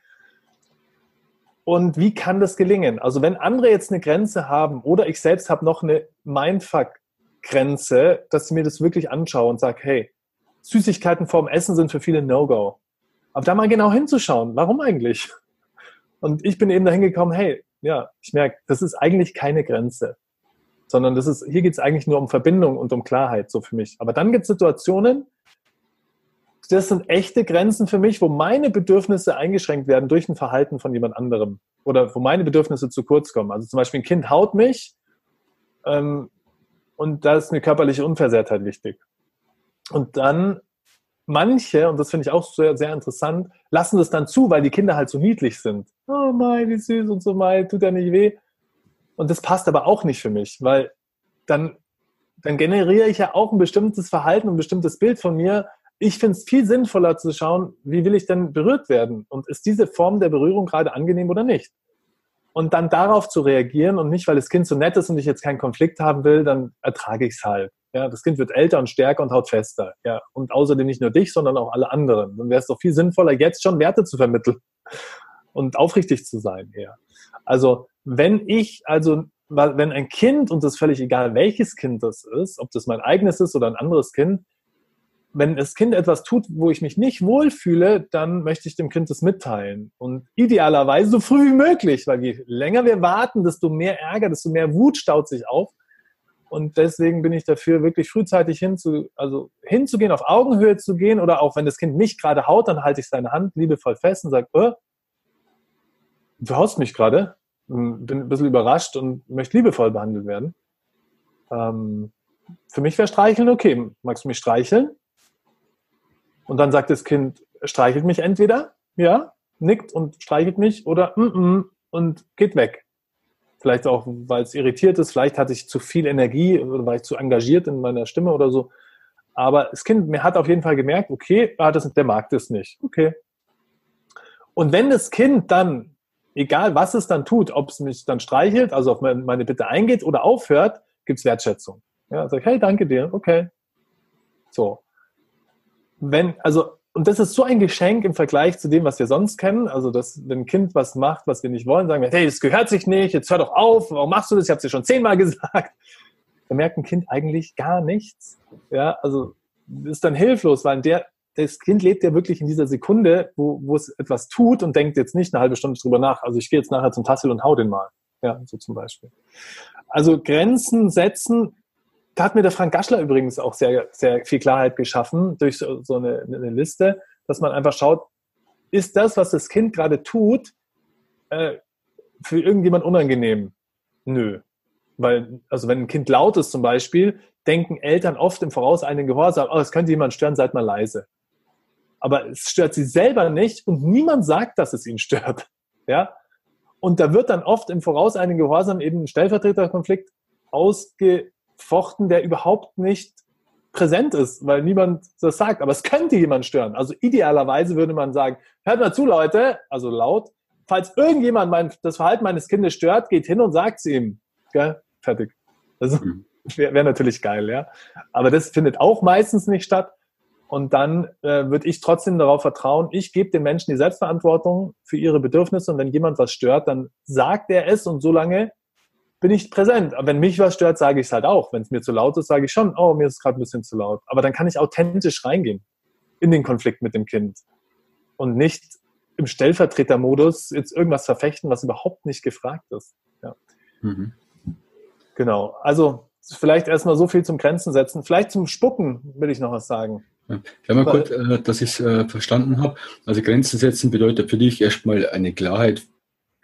und wie kann das gelingen? Also wenn andere jetzt eine Grenze haben oder ich selbst habe noch eine Mindfuck-Grenze, dass ich mir das wirklich anschaue und sage, hey, Süßigkeiten vorm Essen sind für viele No-Go. Aber da mal genau hinzuschauen, warum eigentlich? Und ich bin eben dahin gekommen, hey, ja, ich merke, das ist eigentlich keine Grenze, sondern das ist, hier geht es eigentlich nur um Verbindung und um Klarheit, so für mich. Aber dann gibt es Situationen, das sind echte Grenzen für mich, wo meine Bedürfnisse eingeschränkt werden durch ein Verhalten von jemand anderem oder wo meine Bedürfnisse zu kurz kommen. Also zum Beispiel ein Kind haut mich ähm, und da ist eine körperliche Unversehrtheit wichtig. Und dann manche, und das finde ich auch sehr, sehr interessant, lassen das dann zu, weil die Kinder halt so niedlich sind. Oh mein, wie süß und so mein, tut ja nicht weh. Und das passt aber auch nicht für mich, weil dann, dann generiere ich ja auch ein bestimmtes Verhalten, ein bestimmtes Bild von mir, ich finde es viel sinnvoller zu schauen, wie will ich denn berührt werden? Und ist diese Form der Berührung gerade angenehm oder nicht? Und dann darauf zu reagieren und nicht, weil das Kind so nett ist und ich jetzt keinen Konflikt haben will, dann ertrage ich es halt. Ja, das Kind wird älter und stärker und haut fester. Ja, und außerdem nicht nur dich, sondern auch alle anderen. Dann wäre es doch viel sinnvoller, jetzt schon Werte zu vermitteln und aufrichtig zu sein. Ja. Also, wenn ich, also, wenn ein Kind, und das ist völlig egal, welches Kind das ist, ob das mein eigenes ist oder ein anderes Kind, wenn das Kind etwas tut, wo ich mich nicht wohlfühle, dann möchte ich dem Kind das mitteilen. Und idealerweise so früh wie möglich, weil je länger wir warten, desto mehr Ärger, desto mehr Wut staut sich auf. Und deswegen bin ich dafür, wirklich frühzeitig hinzu, also hinzugehen, auf Augenhöhe zu gehen oder auch wenn das Kind mich gerade haut, dann halte ich seine Hand liebevoll fest und sage, oh, du haust mich gerade, hm, bin ein bisschen überrascht und möchte liebevoll behandelt werden. Ähm, für mich wäre Streicheln okay. Magst du mich streicheln? Und dann sagt das Kind, streichelt mich entweder, ja, nickt und streichelt mich oder mm -mm, und geht weg. Vielleicht auch, weil es irritiert ist, vielleicht hatte ich zu viel Energie oder war ich zu engagiert in meiner Stimme oder so. Aber das Kind mir hat auf jeden Fall gemerkt, okay, ah, das, der mag das nicht. Okay. Und wenn das Kind dann, egal was es dann tut, ob es mich dann streichelt, also auf meine Bitte eingeht oder aufhört, gibt es Wertschätzung. Ja, sag ich, hey, danke dir, okay. So. Wenn, also und das ist so ein Geschenk im Vergleich zu dem, was wir sonst kennen. Also, dass wenn ein Kind was macht, was wir nicht wollen, sagen wir, hey, das gehört sich nicht, jetzt hör doch auf, warum machst du das? Ich habe es dir schon zehnmal gesagt. Da merkt ein Kind eigentlich gar nichts. Ja, also ist dann hilflos, weil der, das Kind lebt ja wirklich in dieser Sekunde, wo, wo es etwas tut und denkt jetzt nicht eine halbe Stunde drüber nach. Also ich gehe jetzt nachher zum Tassel und hau den mal. Ja, so zum Beispiel. Also Grenzen setzen da hat mir der Frank Gaschler übrigens auch sehr, sehr viel Klarheit geschaffen durch so, so eine, eine, Liste, dass man einfach schaut, ist das, was das Kind gerade tut, äh, für irgendjemand unangenehm? Nö. Weil, also wenn ein Kind laut ist zum Beispiel, denken Eltern oft im Voraus einen Gehorsam, oh, es könnte jemand stören, seid mal leise. Aber es stört sie selber nicht und niemand sagt, dass es ihn stört. Ja? Und da wird dann oft im Voraus einen Gehorsam eben ein Stellvertreterkonflikt ausge, fochten, der überhaupt nicht präsent ist, weil niemand das sagt. Aber es könnte jemand stören. Also idealerweise würde man sagen, hört mal zu, Leute, also laut, falls irgendjemand mein, das Verhalten meines Kindes stört, geht hin und sagt es ihm. Gell? Fertig. Das mhm. wäre wär natürlich geil, ja. Aber das findet auch meistens nicht statt. Und dann äh, würde ich trotzdem darauf vertrauen, ich gebe den Menschen die Selbstverantwortung für ihre Bedürfnisse und wenn jemand was stört, dann sagt er es und solange bin ich präsent. Aber wenn mich was stört, sage ich es halt auch. Wenn es mir zu laut ist, sage ich schon, oh, mir ist es gerade ein bisschen zu laut. Aber dann kann ich authentisch reingehen in den Konflikt mit dem Kind und nicht im Stellvertretermodus jetzt irgendwas verfechten, was überhaupt nicht gefragt ist. Ja. Mhm. Genau. Also vielleicht erstmal so viel zum Grenzen setzen. Vielleicht zum Spucken will ich noch was sagen. Ja, mal kurz, äh, dass ich es äh, verstanden habe. Also Grenzen setzen bedeutet für dich erstmal eine Klarheit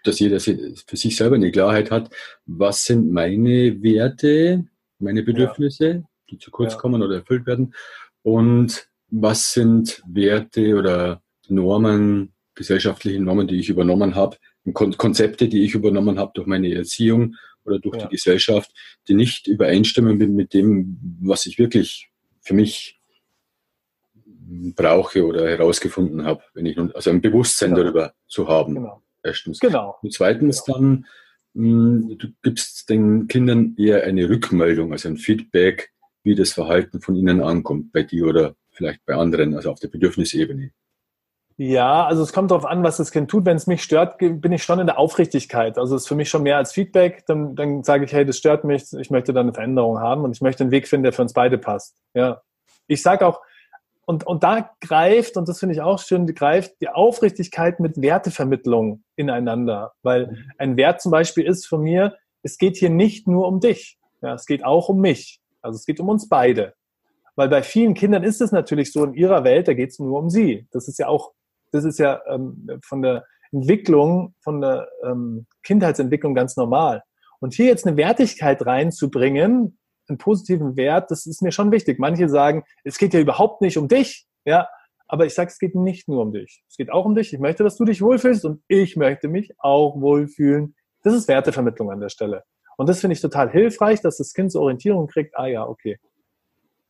dass jeder für sich selber eine Klarheit hat, was sind meine Werte, meine Bedürfnisse, ja. die zu kurz ja. kommen oder erfüllt werden und was sind Werte oder Normen, gesellschaftliche Normen, die ich übernommen habe, Konzepte, die ich übernommen habe durch meine Erziehung oder durch ja. die Gesellschaft, die nicht übereinstimmen mit dem, was ich wirklich für mich brauche oder herausgefunden habe, wenn ich also ein Bewusstsein darüber zu haben. Genau. Erstens. Genau. Und zweitens dann, mh, hm, du gibst den Kindern eher eine Rückmeldung, also ein Feedback, wie das Verhalten von ihnen ankommt, bei dir oder vielleicht bei anderen, also auf der Bedürfnisebene. Ja, also es kommt darauf an, was das Kind tut. Wenn es mich stört, bin ich schon in der Aufrichtigkeit. Also es ist für mich schon mehr als Feedback. Dann, dann sage ich, hey, das stört mich, ich möchte da eine Veränderung haben und ich möchte einen Weg finden, der für uns beide passt. Ja. Ich sage auch, und, und da greift, und das finde ich auch schön, greift die Aufrichtigkeit mit Wertevermittlung ineinander. Weil mhm. ein Wert zum Beispiel ist von mir, es geht hier nicht nur um dich. Ja, es geht auch um mich. Also es geht um uns beide. Weil bei vielen Kindern ist es natürlich so in ihrer Welt, da geht es nur um sie. Das ist ja auch, das ist ja ähm, von der Entwicklung, von der ähm, Kindheitsentwicklung ganz normal. Und hier jetzt eine Wertigkeit reinzubringen, einen positiven Wert, das ist mir schon wichtig. Manche sagen, es geht ja überhaupt nicht um dich, ja, aber ich sage, es geht nicht nur um dich. Es geht auch um dich. Ich möchte, dass du dich wohlfühlst und ich möchte mich auch wohlfühlen. Das ist Wertevermittlung an der Stelle. Und das finde ich total hilfreich, dass das Kind zur Orientierung kriegt, ah ja, okay.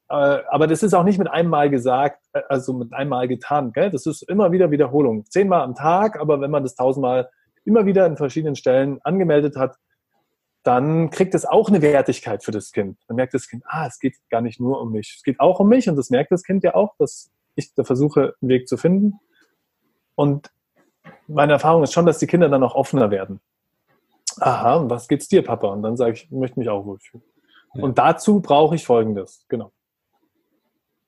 Äh, aber das ist auch nicht mit einem Mal gesagt, äh, also mit einem Mal getan. Gell? Das ist immer wieder Wiederholung. Zehnmal am Tag, aber wenn man das tausendmal immer wieder in verschiedenen Stellen angemeldet hat, dann kriegt es auch eine Wertigkeit für das Kind. Dann merkt das Kind, ah, es geht gar nicht nur um mich. Es geht auch um mich und das merkt das Kind ja auch, dass ich da versuche, einen Weg zu finden. Und meine Erfahrung ist schon, dass die Kinder dann auch offener werden. Aha, was geht's dir, Papa? Und dann sage ich, ich möchte mich auch wohlfühlen. Ja. Und dazu brauche ich Folgendes, genau.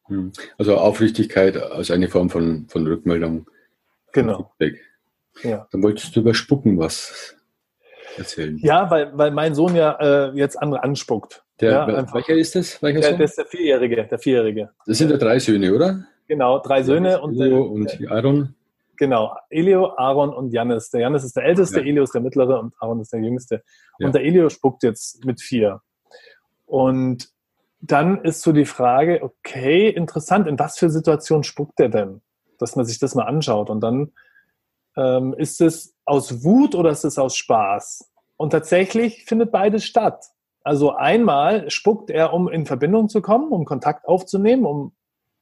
Hm. Also Aufrichtigkeit als eine Form von, von Rückmeldung. Genau. Ja. Dann wolltest du über Spucken was erzählen. Ja, weil, weil mein Sohn ja äh, jetzt andere anspuckt. Der, ja, welcher ist das? Welcher der, der, ist der Vierjährige. Der Vierjährige. Das sind ja drei Söhne, oder? Genau, drei Söhne. Und, und Aaron. genau, Elio, Aaron und Jannis. Der Jannis ist der Älteste, ja. Elio ist der Mittlere und Aaron ist der Jüngste. Und der Elio spuckt jetzt mit vier. Und dann ist so die Frage, okay, interessant, in was für Situationen spuckt er denn? Dass man sich das mal anschaut. Und dann ähm, ist es aus Wut oder ist es aus Spaß? Und tatsächlich findet beides statt. Also einmal spuckt er, um in Verbindung zu kommen, um Kontakt aufzunehmen, um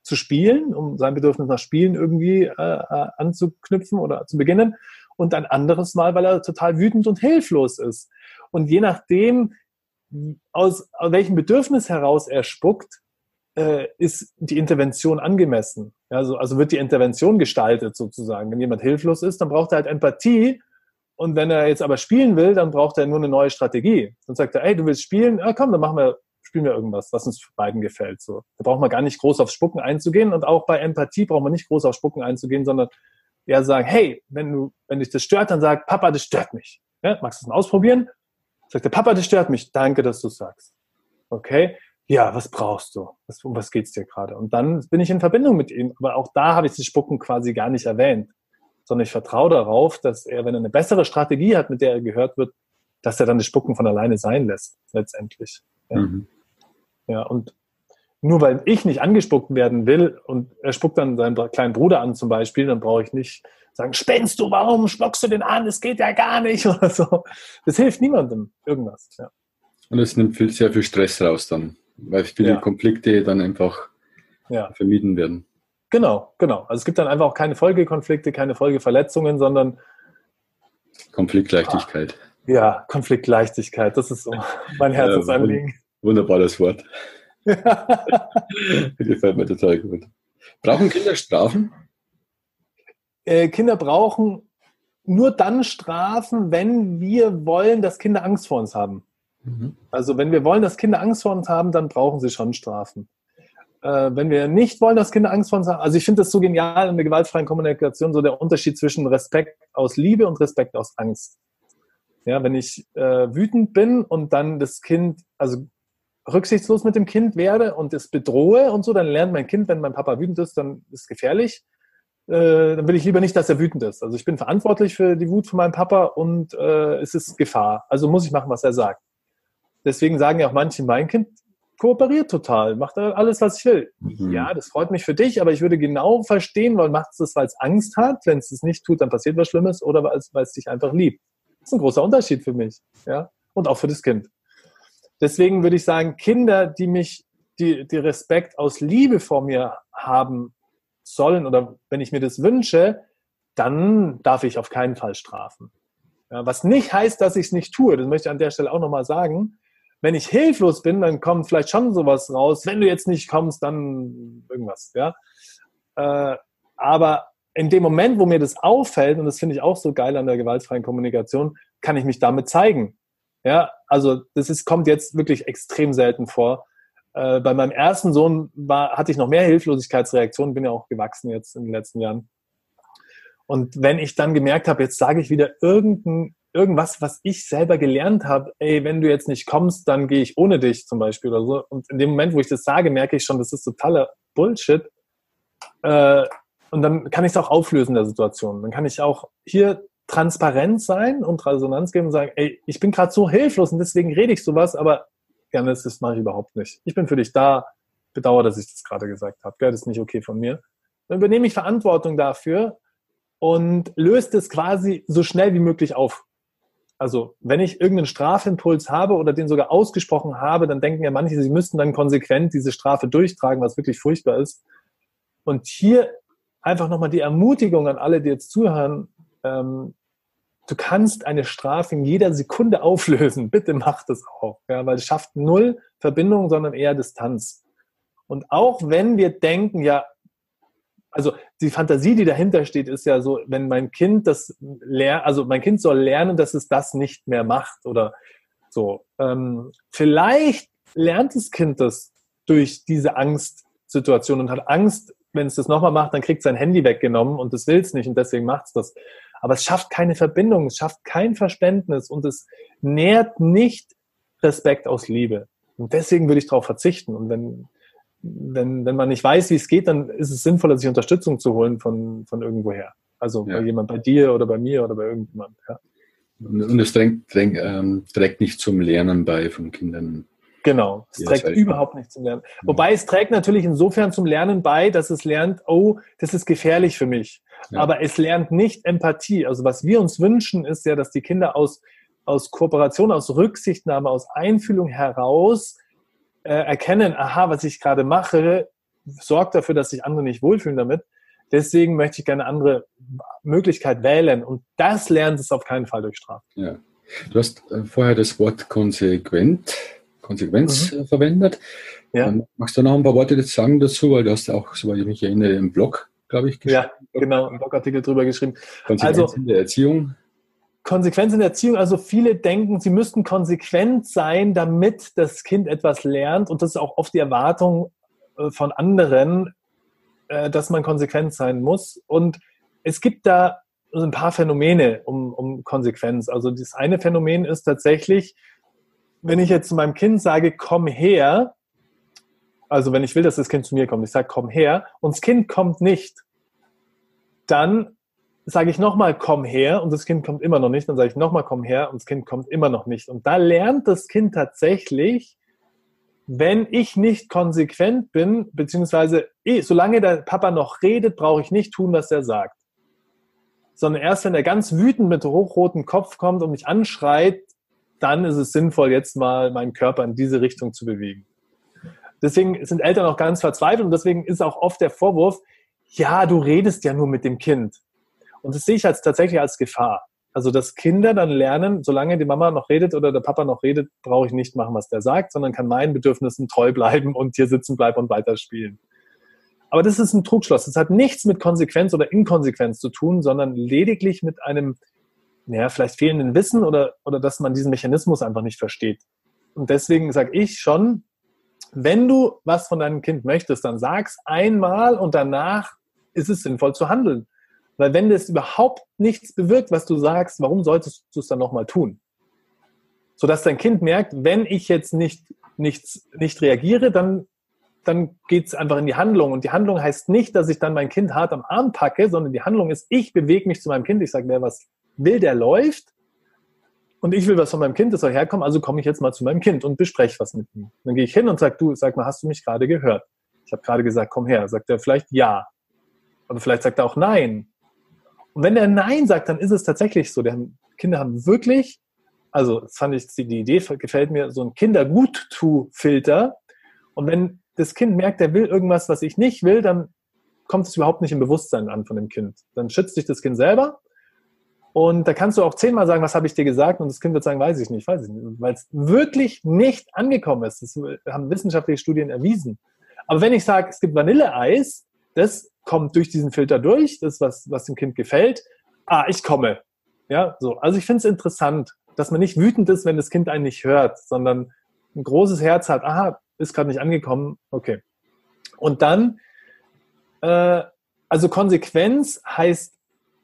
zu spielen, um sein Bedürfnis nach Spielen irgendwie äh, äh, anzuknüpfen oder zu beginnen. Und ein anderes Mal, weil er total wütend und hilflos ist. Und je nachdem, aus, aus welchem Bedürfnis heraus er spuckt, äh, ist die Intervention angemessen. Also, also wird die Intervention gestaltet sozusagen. Wenn jemand hilflos ist, dann braucht er halt Empathie. Und wenn er jetzt aber spielen will, dann braucht er nur eine neue Strategie. Dann sagt er, hey, du willst spielen? Ja, komm, dann machen wir spielen wir irgendwas, was uns beiden gefällt. So. Da braucht man gar nicht groß auf Spucken einzugehen und auch bei Empathie braucht man nicht groß auf Spucken einzugehen, sondern eher sagen, hey, wenn du, wenn dich das stört, dann sag, Papa, das stört mich. Ja, magst du es mal ausprobieren? Sagt der Papa, das stört mich. Danke, dass du sagst. Okay. Ja, was brauchst du? Was, um was geht's dir gerade? Und dann bin ich in Verbindung mit ihm. Aber auch da habe ich das Spucken quasi gar nicht erwähnt, sondern ich vertraue darauf, dass er, wenn er eine bessere Strategie hat, mit der er gehört wird, dass er dann das Spucken von alleine sein lässt, letztendlich. Ja. Mhm. Ja, und nur weil ich nicht angespuckt werden will und er spuckt dann seinen kleinen Bruder an zum Beispiel, dann brauche ich nicht sagen, spinnst du, warum spuckst du den an? Es geht ja gar nicht oder so. Das hilft niemandem, irgendwas. Ja. Und es nimmt viel, sehr viel Stress raus dann, weil viele ja. Konflikte dann einfach ja. vermieden werden. Genau, genau. Also es gibt dann einfach auch keine Folgekonflikte, keine Folgeverletzungen, sondern Konfliktleichtigkeit. Ah, ja, Konfliktleichtigkeit, das ist so mein Herzensanliegen. Wunderbares Wort. Gefällt mir total gut. Brauchen Kinder Strafen? Äh, Kinder brauchen nur dann Strafen, wenn wir wollen, dass Kinder Angst vor uns haben. Mhm. Also wenn wir wollen, dass Kinder Angst vor uns haben, dann brauchen sie schon Strafen. Äh, wenn wir nicht wollen, dass Kinder Angst vor uns haben, also ich finde das so genial in der gewaltfreien Kommunikation, so der Unterschied zwischen Respekt aus Liebe und Respekt aus Angst. Ja, wenn ich äh, wütend bin und dann das Kind, also rücksichtslos mit dem Kind werde und es bedrohe und so, dann lernt mein Kind, wenn mein Papa wütend ist, dann ist es gefährlich. Äh, dann will ich lieber nicht, dass er wütend ist. Also ich bin verantwortlich für die Wut von meinem Papa und äh, es ist Gefahr. Also muss ich machen, was er sagt. Deswegen sagen ja auch manche, mein Kind kooperiert total, macht alles, was ich will. Mhm. Ja, das freut mich für dich, aber ich würde genau verstehen, weil macht es das, weil es Angst hat. Wenn es es nicht tut, dann passiert was Schlimmes oder weil es, weil es dich einfach liebt. Das ist ein großer Unterschied für mich. Ja, und auch für das Kind. Deswegen würde ich sagen, Kinder, die mich, die, die Respekt aus Liebe vor mir haben sollen oder wenn ich mir das wünsche, dann darf ich auf keinen Fall strafen. Ja, was nicht heißt, dass ich es nicht tue, das möchte ich an der Stelle auch nochmal sagen. Wenn ich hilflos bin, dann kommt vielleicht schon sowas raus. Wenn du jetzt nicht kommst, dann irgendwas. Ja? Äh, aber in dem Moment, wo mir das auffällt, und das finde ich auch so geil an der gewaltfreien Kommunikation, kann ich mich damit zeigen. Ja, also das ist, kommt jetzt wirklich extrem selten vor. Äh, bei meinem ersten Sohn war, hatte ich noch mehr Hilflosigkeitsreaktionen, bin ja auch gewachsen jetzt in den letzten Jahren. Und wenn ich dann gemerkt habe, jetzt sage ich wieder irgendein, irgendwas, was ich selber gelernt habe, ey, wenn du jetzt nicht kommst, dann gehe ich ohne dich zum Beispiel oder so. Und in dem Moment, wo ich das sage, merke ich schon, das ist totaler Bullshit. Äh, und dann kann ich es auch auflösen der Situation. Dann kann ich auch hier transparent sein und Resonanz geben und sagen, ey, ich bin gerade so hilflos und deswegen rede ich sowas, aber gerne, das, das mache ich überhaupt nicht. Ich bin für dich da, bedauere, dass ich das gerade gesagt habe. das ist nicht okay von mir. Dann übernehme ich Verantwortung dafür und löse es quasi so schnell wie möglich auf. Also, wenn ich irgendeinen Strafimpuls habe oder den sogar ausgesprochen habe, dann denken ja manche, sie müssten dann konsequent diese Strafe durchtragen, was wirklich furchtbar ist. Und hier einfach nochmal die Ermutigung an alle, die jetzt zuhören, ähm, du kannst eine Strafe in jeder Sekunde auflösen. Bitte mach das auch, ja, weil es schafft null Verbindung, sondern eher Distanz. Und auch wenn wir denken, ja, also die Fantasie, die dahinter steht, ist ja so, wenn mein Kind das lernt, also mein Kind soll lernen, dass es das nicht mehr macht oder so. Ähm, vielleicht lernt das Kind das durch diese Angstsituation und hat Angst, wenn es das nochmal macht, dann kriegt sein Handy weggenommen und das will es nicht und deswegen macht es das aber es schafft keine Verbindung, es schafft kein Verständnis und es nährt nicht Respekt aus Liebe. Und deswegen würde ich darauf verzichten. Und wenn, wenn, wenn man nicht weiß, wie es geht, dann ist es sinnvoller, sich Unterstützung zu holen von, von irgendwoher. Also ja. bei jemand bei dir oder bei mir oder bei irgendjemand. Ja. Und es trägt, trägt, ähm, trägt nicht zum Lernen bei von Kindern. Genau, es trägt überhaupt nicht zum Lernen. Ja. Wobei es trägt natürlich insofern zum Lernen bei, dass es lernt, oh, das ist gefährlich für mich. Ja. Aber es lernt nicht Empathie. Also was wir uns wünschen, ist ja, dass die Kinder aus, aus Kooperation, aus Rücksichtnahme, aus Einfühlung heraus äh, erkennen, aha, was ich gerade mache, sorgt dafür, dass sich andere nicht wohlfühlen damit. Deswegen möchte ich gerne eine andere Möglichkeit wählen. Und das lernt es auf keinen Fall durch Strafe. Ja. Du hast äh, vorher das Wort konsequent Konsequenz mhm. Äh, verwendet. Ja. Ähm, magst du noch ein paar Worte jetzt sagen dazu, weil du hast auch, soweit ich mich erinnere, im Blog, glaube ich, geschrieben. Ja, genau, im Blogartikel drüber geschrieben. Konsequenz also, in der Erziehung. Konsequenz in der Erziehung, also viele denken, sie müssten konsequent sein, damit das Kind etwas lernt. Und das ist auch oft die Erwartung äh, von anderen, äh, dass man konsequent sein muss. Und es gibt da ein paar Phänomene um, um Konsequenz. Also das eine Phänomen ist tatsächlich, wenn ich jetzt zu meinem Kind sage, komm her, also wenn ich will, dass das Kind zu mir kommt, ich sage, komm her, und das Kind kommt nicht, dann sage ich nochmal, komm her, und das Kind kommt immer noch nicht, dann sage ich nochmal, komm her, und das Kind kommt immer noch nicht. Und da lernt das Kind tatsächlich, wenn ich nicht konsequent bin, beziehungsweise eh, solange der Papa noch redet, brauche ich nicht tun, was er sagt. Sondern erst wenn er ganz wütend mit hochrotem Kopf kommt und mich anschreit, dann ist es sinnvoll, jetzt mal meinen Körper in diese Richtung zu bewegen. Deswegen sind Eltern auch ganz verzweifelt und deswegen ist auch oft der Vorwurf, ja, du redest ja nur mit dem Kind. Und das sehe ich als tatsächlich als Gefahr. Also, dass Kinder dann lernen, solange die Mama noch redet oder der Papa noch redet, brauche ich nicht machen, was der sagt, sondern kann meinen Bedürfnissen treu bleiben und hier sitzen bleiben und weiterspielen. Aber das ist ein Trugschluss. Das hat nichts mit Konsequenz oder Inkonsequenz zu tun, sondern lediglich mit einem ja, vielleicht fehlenden Wissen oder, oder dass man diesen Mechanismus einfach nicht versteht. Und deswegen sage ich schon, wenn du was von deinem Kind möchtest, dann sag's einmal und danach ist es sinnvoll zu handeln. Weil wenn das überhaupt nichts bewirkt, was du sagst, warum solltest du es dann nochmal tun? Sodass dein Kind merkt, wenn ich jetzt nicht, nichts, nicht reagiere, dann, dann geht es einfach in die Handlung. Und die Handlung heißt nicht, dass ich dann mein Kind hart am Arm packe, sondern die Handlung ist, ich bewege mich zu meinem Kind. Ich sage, wer was will, der läuft. Und ich will was von meinem Kind, das soll herkommen, also komme ich jetzt mal zu meinem Kind und bespreche was mit ihm. Dann gehe ich hin und sage, du, sag mal, hast du mich gerade gehört? Ich habe gerade gesagt, komm her. Sagt er vielleicht ja. Aber vielleicht sagt er auch nein. Und wenn er Nein sagt, dann ist es tatsächlich so. Die Kinder haben wirklich, also das fand ich, die Idee gefällt mir, so ein Kindergut-Tu-Filter. Und wenn das Kind merkt, er will irgendwas, was ich nicht will, dann kommt es überhaupt nicht im Bewusstsein an von dem Kind. Dann schützt sich das Kind selber und da kannst du auch zehnmal sagen, was habe ich dir gesagt? Und das Kind wird sagen, weiß ich nicht, weiß ich nicht. Weil es wirklich nicht angekommen ist. Das haben wissenschaftliche Studien erwiesen. Aber wenn ich sage, es gibt Vanilleeis, das kommt durch diesen Filter durch, das was, was dem Kind gefällt. Ah, ich komme. Ja, so. Also ich finde es interessant, dass man nicht wütend ist, wenn das Kind einen nicht hört, sondern ein großes Herz hat. Aha, ist gerade nicht angekommen. Okay. Und dann, äh, also Konsequenz heißt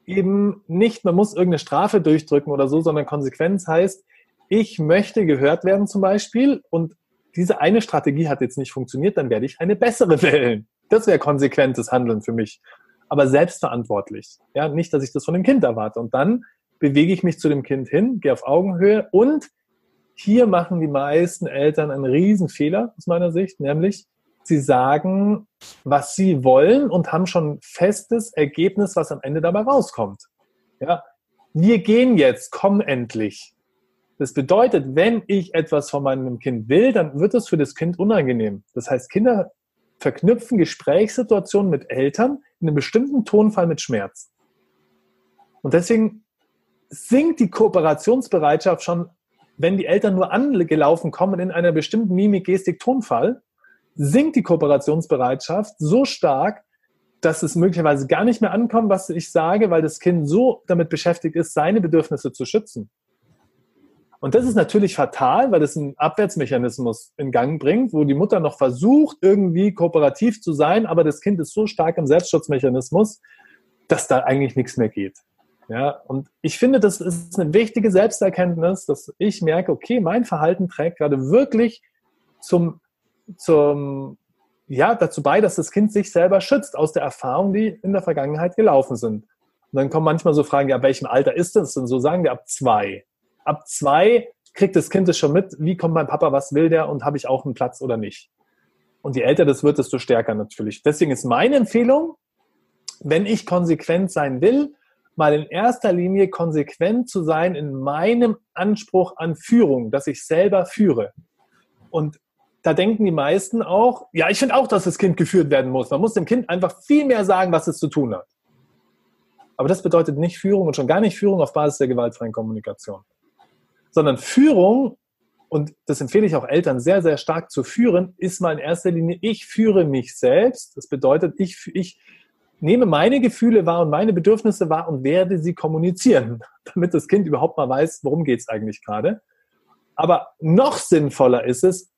eben nicht, man muss irgendeine Strafe durchdrücken oder so, sondern Konsequenz heißt, ich möchte gehört werden zum Beispiel und diese eine Strategie hat jetzt nicht funktioniert, dann werde ich eine bessere wählen. Das wäre konsequentes Handeln für mich. Aber selbstverantwortlich. Ja, nicht, dass ich das von dem Kind erwarte. Und dann bewege ich mich zu dem Kind hin, gehe auf Augenhöhe und hier machen die meisten Eltern einen Riesenfehler aus meiner Sicht, nämlich Sie sagen, was sie wollen und haben schon festes Ergebnis, was am Ende dabei rauskommt. Ja, wir gehen jetzt, komm endlich. Das bedeutet, wenn ich etwas von meinem Kind will, dann wird es für das Kind unangenehm. Das heißt, Kinder verknüpfen Gesprächssituationen mit Eltern in einem bestimmten Tonfall mit Schmerz. Und deswegen sinkt die Kooperationsbereitschaft schon, wenn die Eltern nur angelaufen kommen in einer bestimmten Mimik, Gestik, Tonfall, sinkt die Kooperationsbereitschaft so stark, dass es möglicherweise gar nicht mehr ankommt, was ich sage, weil das Kind so damit beschäftigt ist, seine Bedürfnisse zu schützen. Und das ist natürlich fatal, weil das einen Abwärtsmechanismus in Gang bringt, wo die Mutter noch versucht, irgendwie kooperativ zu sein, aber das Kind ist so stark im Selbstschutzmechanismus, dass da eigentlich nichts mehr geht. Ja, und ich finde, das ist eine wichtige Selbsterkenntnis, dass ich merke, okay, mein Verhalten trägt gerade wirklich zum zum, ja, dazu bei, dass das Kind sich selber schützt aus der Erfahrung, die in der Vergangenheit gelaufen sind. Und dann kommen manchmal so Fragen, ja, ab welchem Alter ist das? Und so sagen wir ab zwei. Ab zwei kriegt das Kind es schon mit, wie kommt mein Papa, was will der und habe ich auch einen Platz oder nicht. Und je älter das wird, desto stärker natürlich. Deswegen ist meine Empfehlung, wenn ich konsequent sein will, mal in erster Linie konsequent zu sein in meinem Anspruch an Führung, dass ich selber führe. Und da denken die meisten auch, ja, ich finde auch, dass das Kind geführt werden muss. Man muss dem Kind einfach viel mehr sagen, was es zu tun hat. Aber das bedeutet nicht Führung und schon gar nicht Führung auf Basis der gewaltfreien Kommunikation. Sondern Führung, und das empfehle ich auch Eltern sehr, sehr stark zu führen, ist mal in erster Linie, ich führe mich selbst. Das bedeutet, ich, ich nehme meine Gefühle wahr und meine Bedürfnisse wahr und werde sie kommunizieren, damit das Kind überhaupt mal weiß, worum geht es eigentlich gerade. Aber noch sinnvoller ist es,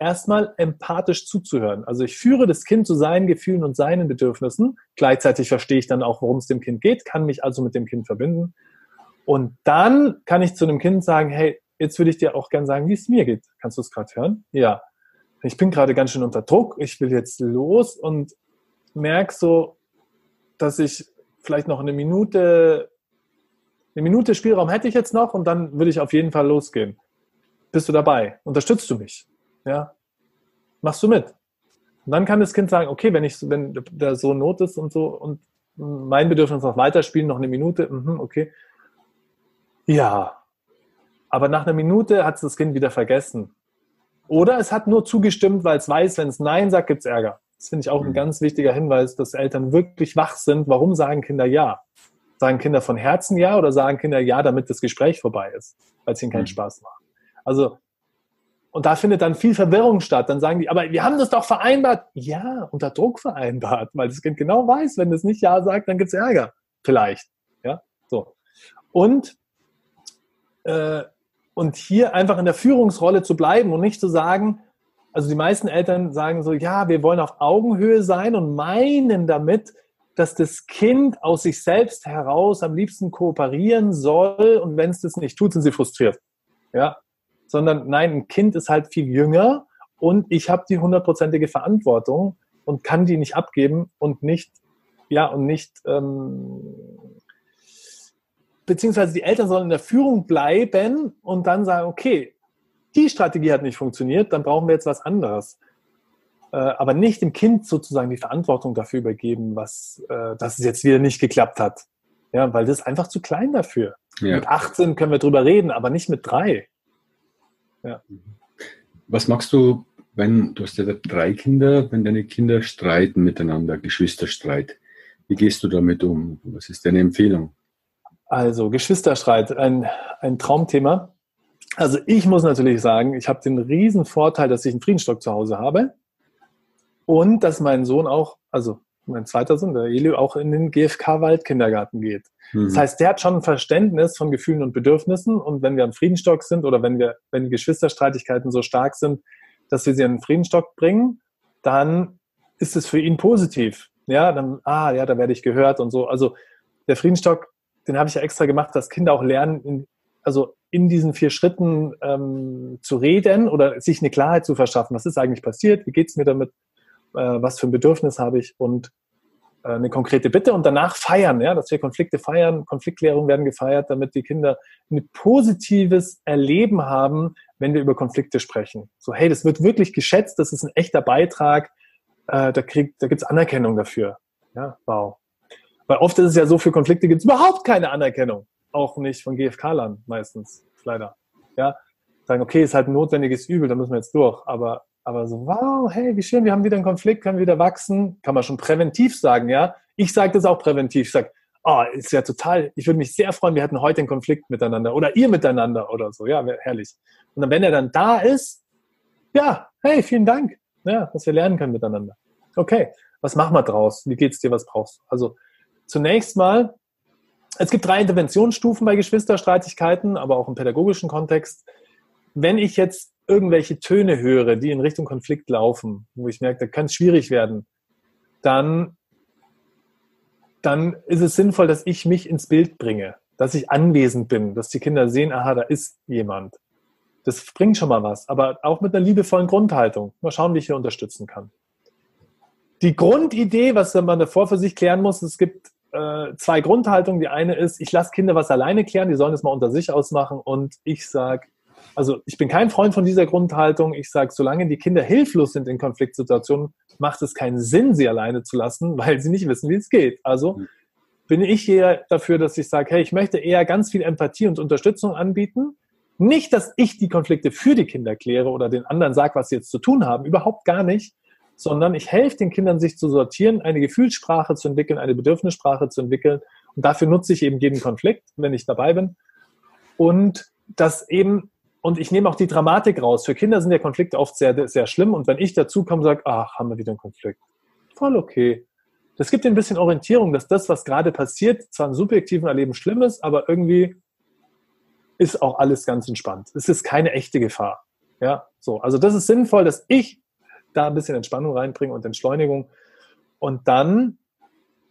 erstmal empathisch zuzuhören. Also ich führe das Kind zu seinen Gefühlen und seinen Bedürfnissen. Gleichzeitig verstehe ich dann auch, worum es dem Kind geht, kann mich also mit dem Kind verbinden. Und dann kann ich zu dem Kind sagen, hey, jetzt würde ich dir auch gern sagen, wie es mir geht. Kannst du es gerade hören? Ja. Ich bin gerade ganz schön unter Druck. Ich will jetzt los und merke so, dass ich vielleicht noch eine Minute, eine Minute Spielraum hätte ich jetzt noch und dann würde ich auf jeden Fall losgehen. Bist du dabei? Unterstützt du mich? Ja. Machst du mit? Und dann kann das Kind sagen, okay, wenn ich, wenn der so Not ist und so und mein Bedürfnis noch weiterspielen, noch eine Minute, mhm, okay. Ja. Aber nach einer Minute hat es das Kind wieder vergessen. Oder es hat nur zugestimmt, weil es weiß, wenn es Nein sagt, gibt es Ärger. Das finde ich auch ein mhm. ganz wichtiger Hinweis, dass Eltern wirklich wach sind. Warum sagen Kinder Ja? Sagen Kinder von Herzen Ja oder sagen Kinder Ja, damit das Gespräch vorbei ist, weil es ihnen keinen mhm. Spaß macht? Also und da findet dann viel Verwirrung statt. Dann sagen die, aber wir haben das doch vereinbart. Ja, unter Druck vereinbart, weil das Kind genau weiß, wenn es nicht Ja sagt, dann gibt es Ärger. Vielleicht. Ja, so. Und, äh, und hier einfach in der Führungsrolle zu bleiben und nicht zu sagen, also die meisten Eltern sagen so, ja, wir wollen auf Augenhöhe sein und meinen damit, dass das Kind aus sich selbst heraus am liebsten kooperieren soll und wenn es das nicht tut, sind sie frustriert. Ja, sondern nein, ein Kind ist halt viel jünger und ich habe die hundertprozentige Verantwortung und kann die nicht abgeben und nicht, ja, und nicht, ähm, beziehungsweise die Eltern sollen in der Führung bleiben und dann sagen, okay, die Strategie hat nicht funktioniert, dann brauchen wir jetzt was anderes. Äh, aber nicht dem Kind sozusagen die Verantwortung dafür übergeben, was, äh, dass es jetzt wieder nicht geklappt hat. Ja, weil das ist einfach zu klein dafür. Ja. Mit 18 können wir drüber reden, aber nicht mit drei. Ja. Was machst du, wenn, du hast ja drei Kinder, wenn deine Kinder streiten miteinander, Geschwisterstreit? Wie gehst du damit um? Was ist deine Empfehlung? Also Geschwisterstreit, ein, ein Traumthema. Also ich muss natürlich sagen, ich habe den riesen Vorteil, dass ich einen Friedenstock zu Hause habe und dass mein Sohn auch, also mein zweiter Sohn, der Elio, auch in den GfK-Waldkindergarten geht. Mhm. Das heißt, der hat schon ein Verständnis von Gefühlen und Bedürfnissen und wenn wir am Friedenstock sind oder wenn wir, wenn die Geschwisterstreitigkeiten so stark sind, dass wir sie an den Friedenstock bringen, dann ist es für ihn positiv. Ja, dann, ah, ja, da werde ich gehört und so. Also der Friedenstock, den habe ich ja extra gemacht, dass Kinder auch lernen, in, also in diesen vier Schritten ähm, zu reden oder sich eine Klarheit zu verschaffen. Was ist eigentlich passiert? Wie geht es mir damit? Äh, was für ein Bedürfnis habe ich? Und äh, eine konkrete Bitte und danach feiern, ja, dass wir Konflikte feiern, Konfliktklärung werden gefeiert, damit die Kinder ein positives Erleben haben, wenn wir über Konflikte sprechen. So, hey, das wird wirklich geschätzt, das ist ein echter Beitrag, äh, da kriegt, da gibt's Anerkennung dafür. Ja, wow. Weil oft ist es ja so, für Konflikte gibt's überhaupt keine Anerkennung. Auch nicht von GfK-Lern meistens, leider. Ja, sagen, okay, ist halt ein notwendiges Übel, da müssen wir jetzt durch. Aber aber so, wow, hey, wie schön, wir haben wieder einen Konflikt, können wieder wachsen. Kann man schon präventiv sagen, ja. Ich sage das auch präventiv. Ich sage, oh, ist ja total, ich würde mich sehr freuen, wir hätten heute einen Konflikt miteinander oder ihr miteinander oder so. Ja, herrlich. Und dann, wenn er dann da ist, ja, hey, vielen Dank, ja, dass wir lernen können miteinander. Okay, was machen wir draus? Wie geht's dir? Was brauchst du? Also zunächst mal, es gibt drei Interventionsstufen bei Geschwisterstreitigkeiten, aber auch im pädagogischen Kontext. Wenn ich jetzt irgendwelche Töne höre, die in Richtung Konflikt laufen, wo ich merke, da kann es schwierig werden, dann, dann ist es sinnvoll, dass ich mich ins Bild bringe, dass ich anwesend bin, dass die Kinder sehen, aha, da ist jemand. Das bringt schon mal was, aber auch mit einer liebevollen Grundhaltung. Mal schauen, wie ich hier unterstützen kann. Die Grundidee, was man davor für sich klären muss, es gibt äh, zwei Grundhaltungen. Die eine ist, ich lasse Kinder was alleine klären, die sollen es mal unter sich ausmachen. Und ich sage, also ich bin kein Freund von dieser Grundhaltung. Ich sage, solange die Kinder hilflos sind in Konfliktsituationen, macht es keinen Sinn, sie alleine zu lassen, weil sie nicht wissen, wie es geht. Also mhm. bin ich hier dafür, dass ich sage, hey, ich möchte eher ganz viel Empathie und Unterstützung anbieten. Nicht, dass ich die Konflikte für die Kinder kläre oder den anderen sage, was sie jetzt zu tun haben. Überhaupt gar nicht sondern ich helfe den Kindern, sich zu sortieren, eine Gefühlssprache zu entwickeln, eine Bedürfnissprache zu entwickeln. Und dafür nutze ich eben jeden Konflikt, wenn ich dabei bin. Und das eben, und ich nehme auch die Dramatik raus. Für Kinder sind ja Konflikte oft sehr, sehr schlimm. Und wenn ich dazu komme sage, ach, haben wir wieder einen Konflikt. Voll okay. Das gibt ein bisschen Orientierung, dass das, was gerade passiert, zwar im subjektiven Erleben schlimm ist, aber irgendwie ist auch alles ganz entspannt. Es ist keine echte Gefahr. Ja, so. Also das ist sinnvoll, dass ich da ein bisschen Entspannung reinbringen und Entschleunigung. Und dann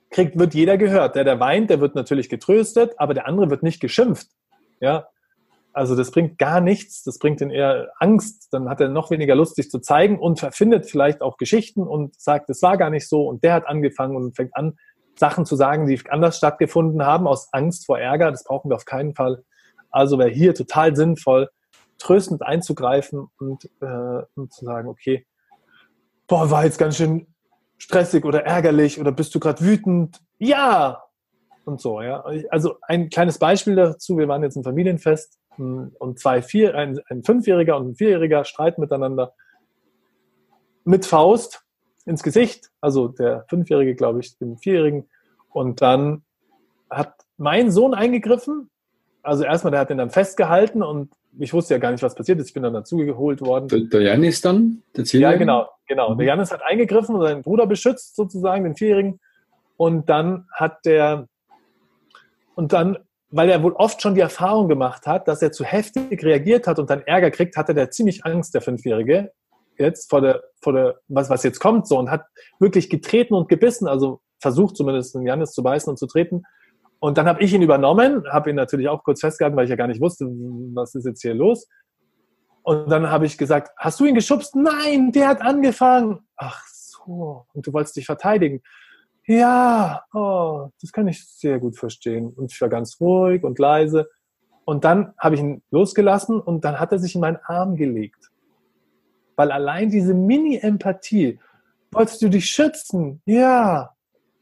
kriegt, wird jeder gehört. Der, der weint, der wird natürlich getröstet, aber der andere wird nicht geschimpft. Ja, also das bringt gar nichts, das bringt ihn eher Angst, dann hat er noch weniger Lust, sich zu zeigen und verfindet vielleicht auch Geschichten und sagt, es war gar nicht so und der hat angefangen und fängt an, Sachen zu sagen, die anders stattgefunden haben, aus Angst vor Ärger, das brauchen wir auf keinen Fall. Also wäre hier total sinnvoll, tröstend einzugreifen und, äh, und zu sagen, okay, boah, war jetzt ganz schön stressig oder ärgerlich oder bist du gerade wütend? Ja! Und so, ja. Also ein kleines Beispiel dazu, wir waren jetzt im Familienfest hm, und zwei, vier, ein, ein Fünfjähriger und ein Vierjähriger streiten miteinander mit Faust ins Gesicht, also der Fünfjährige, glaube ich, dem Vierjährigen. Und dann hat mein Sohn eingegriffen. Also erstmal, der hat ihn dann festgehalten und ich wusste ja gar nicht, was passiert ist. Ich bin dann dazugeholt worden. Der, der Janis dann? Der ja, genau, genau. Der mhm. Janis hat eingegriffen und seinen Bruder beschützt, sozusagen, den Vierjährigen. Und dann hat der, und dann, weil er wohl oft schon die Erfahrung gemacht hat, dass er zu heftig reagiert hat und dann Ärger kriegt, hatte der ziemlich Angst, der Fünfjährige, jetzt vor der, vor der, was, was jetzt kommt, so, und hat wirklich getreten und gebissen, also versucht zumindest den Janis zu beißen und zu treten. Und dann habe ich ihn übernommen, habe ihn natürlich auch kurz festgehalten, weil ich ja gar nicht wusste, was ist jetzt hier los. Und dann habe ich gesagt, hast du ihn geschubst? Nein, der hat angefangen. Ach so, und du wolltest dich verteidigen. Ja, oh, das kann ich sehr gut verstehen. Und ich war ganz ruhig und leise. Und dann habe ich ihn losgelassen und dann hat er sich in meinen Arm gelegt. Weil allein diese Mini-Empathie, wolltest du dich schützen? Ja,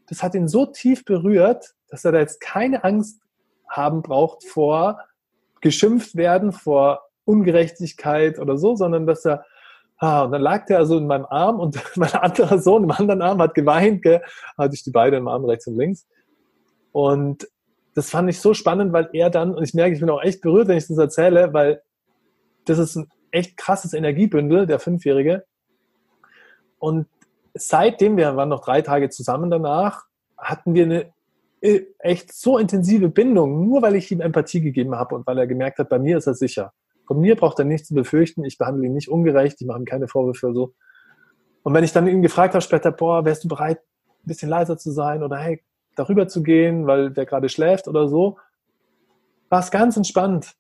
das hat ihn so tief berührt, dass er da jetzt keine Angst haben braucht vor geschimpft werden, vor Ungerechtigkeit oder so, sondern dass er, ah, und dann lag der also in meinem Arm und mein anderer Sohn im anderen Arm hat geweint, gell? hatte ich die beiden im Arm rechts und links. Und das fand ich so spannend, weil er dann, und ich merke, ich bin auch echt berührt, wenn ich das erzähle, weil das ist ein echt krasses Energiebündel, der Fünfjährige. Und seitdem, wir waren noch drei Tage zusammen danach, hatten wir eine echt so intensive Bindung, nur weil ich ihm Empathie gegeben habe und weil er gemerkt hat, bei mir ist er sicher. Von mir braucht er nichts zu befürchten, ich behandle ihn nicht ungerecht, ich mache ihm keine Vorwürfe so. Und wenn ich dann ihn gefragt habe später, boah, wärst du bereit, ein bisschen leiser zu sein oder hey, darüber zu gehen, weil der gerade schläft oder so, war es ganz entspannt.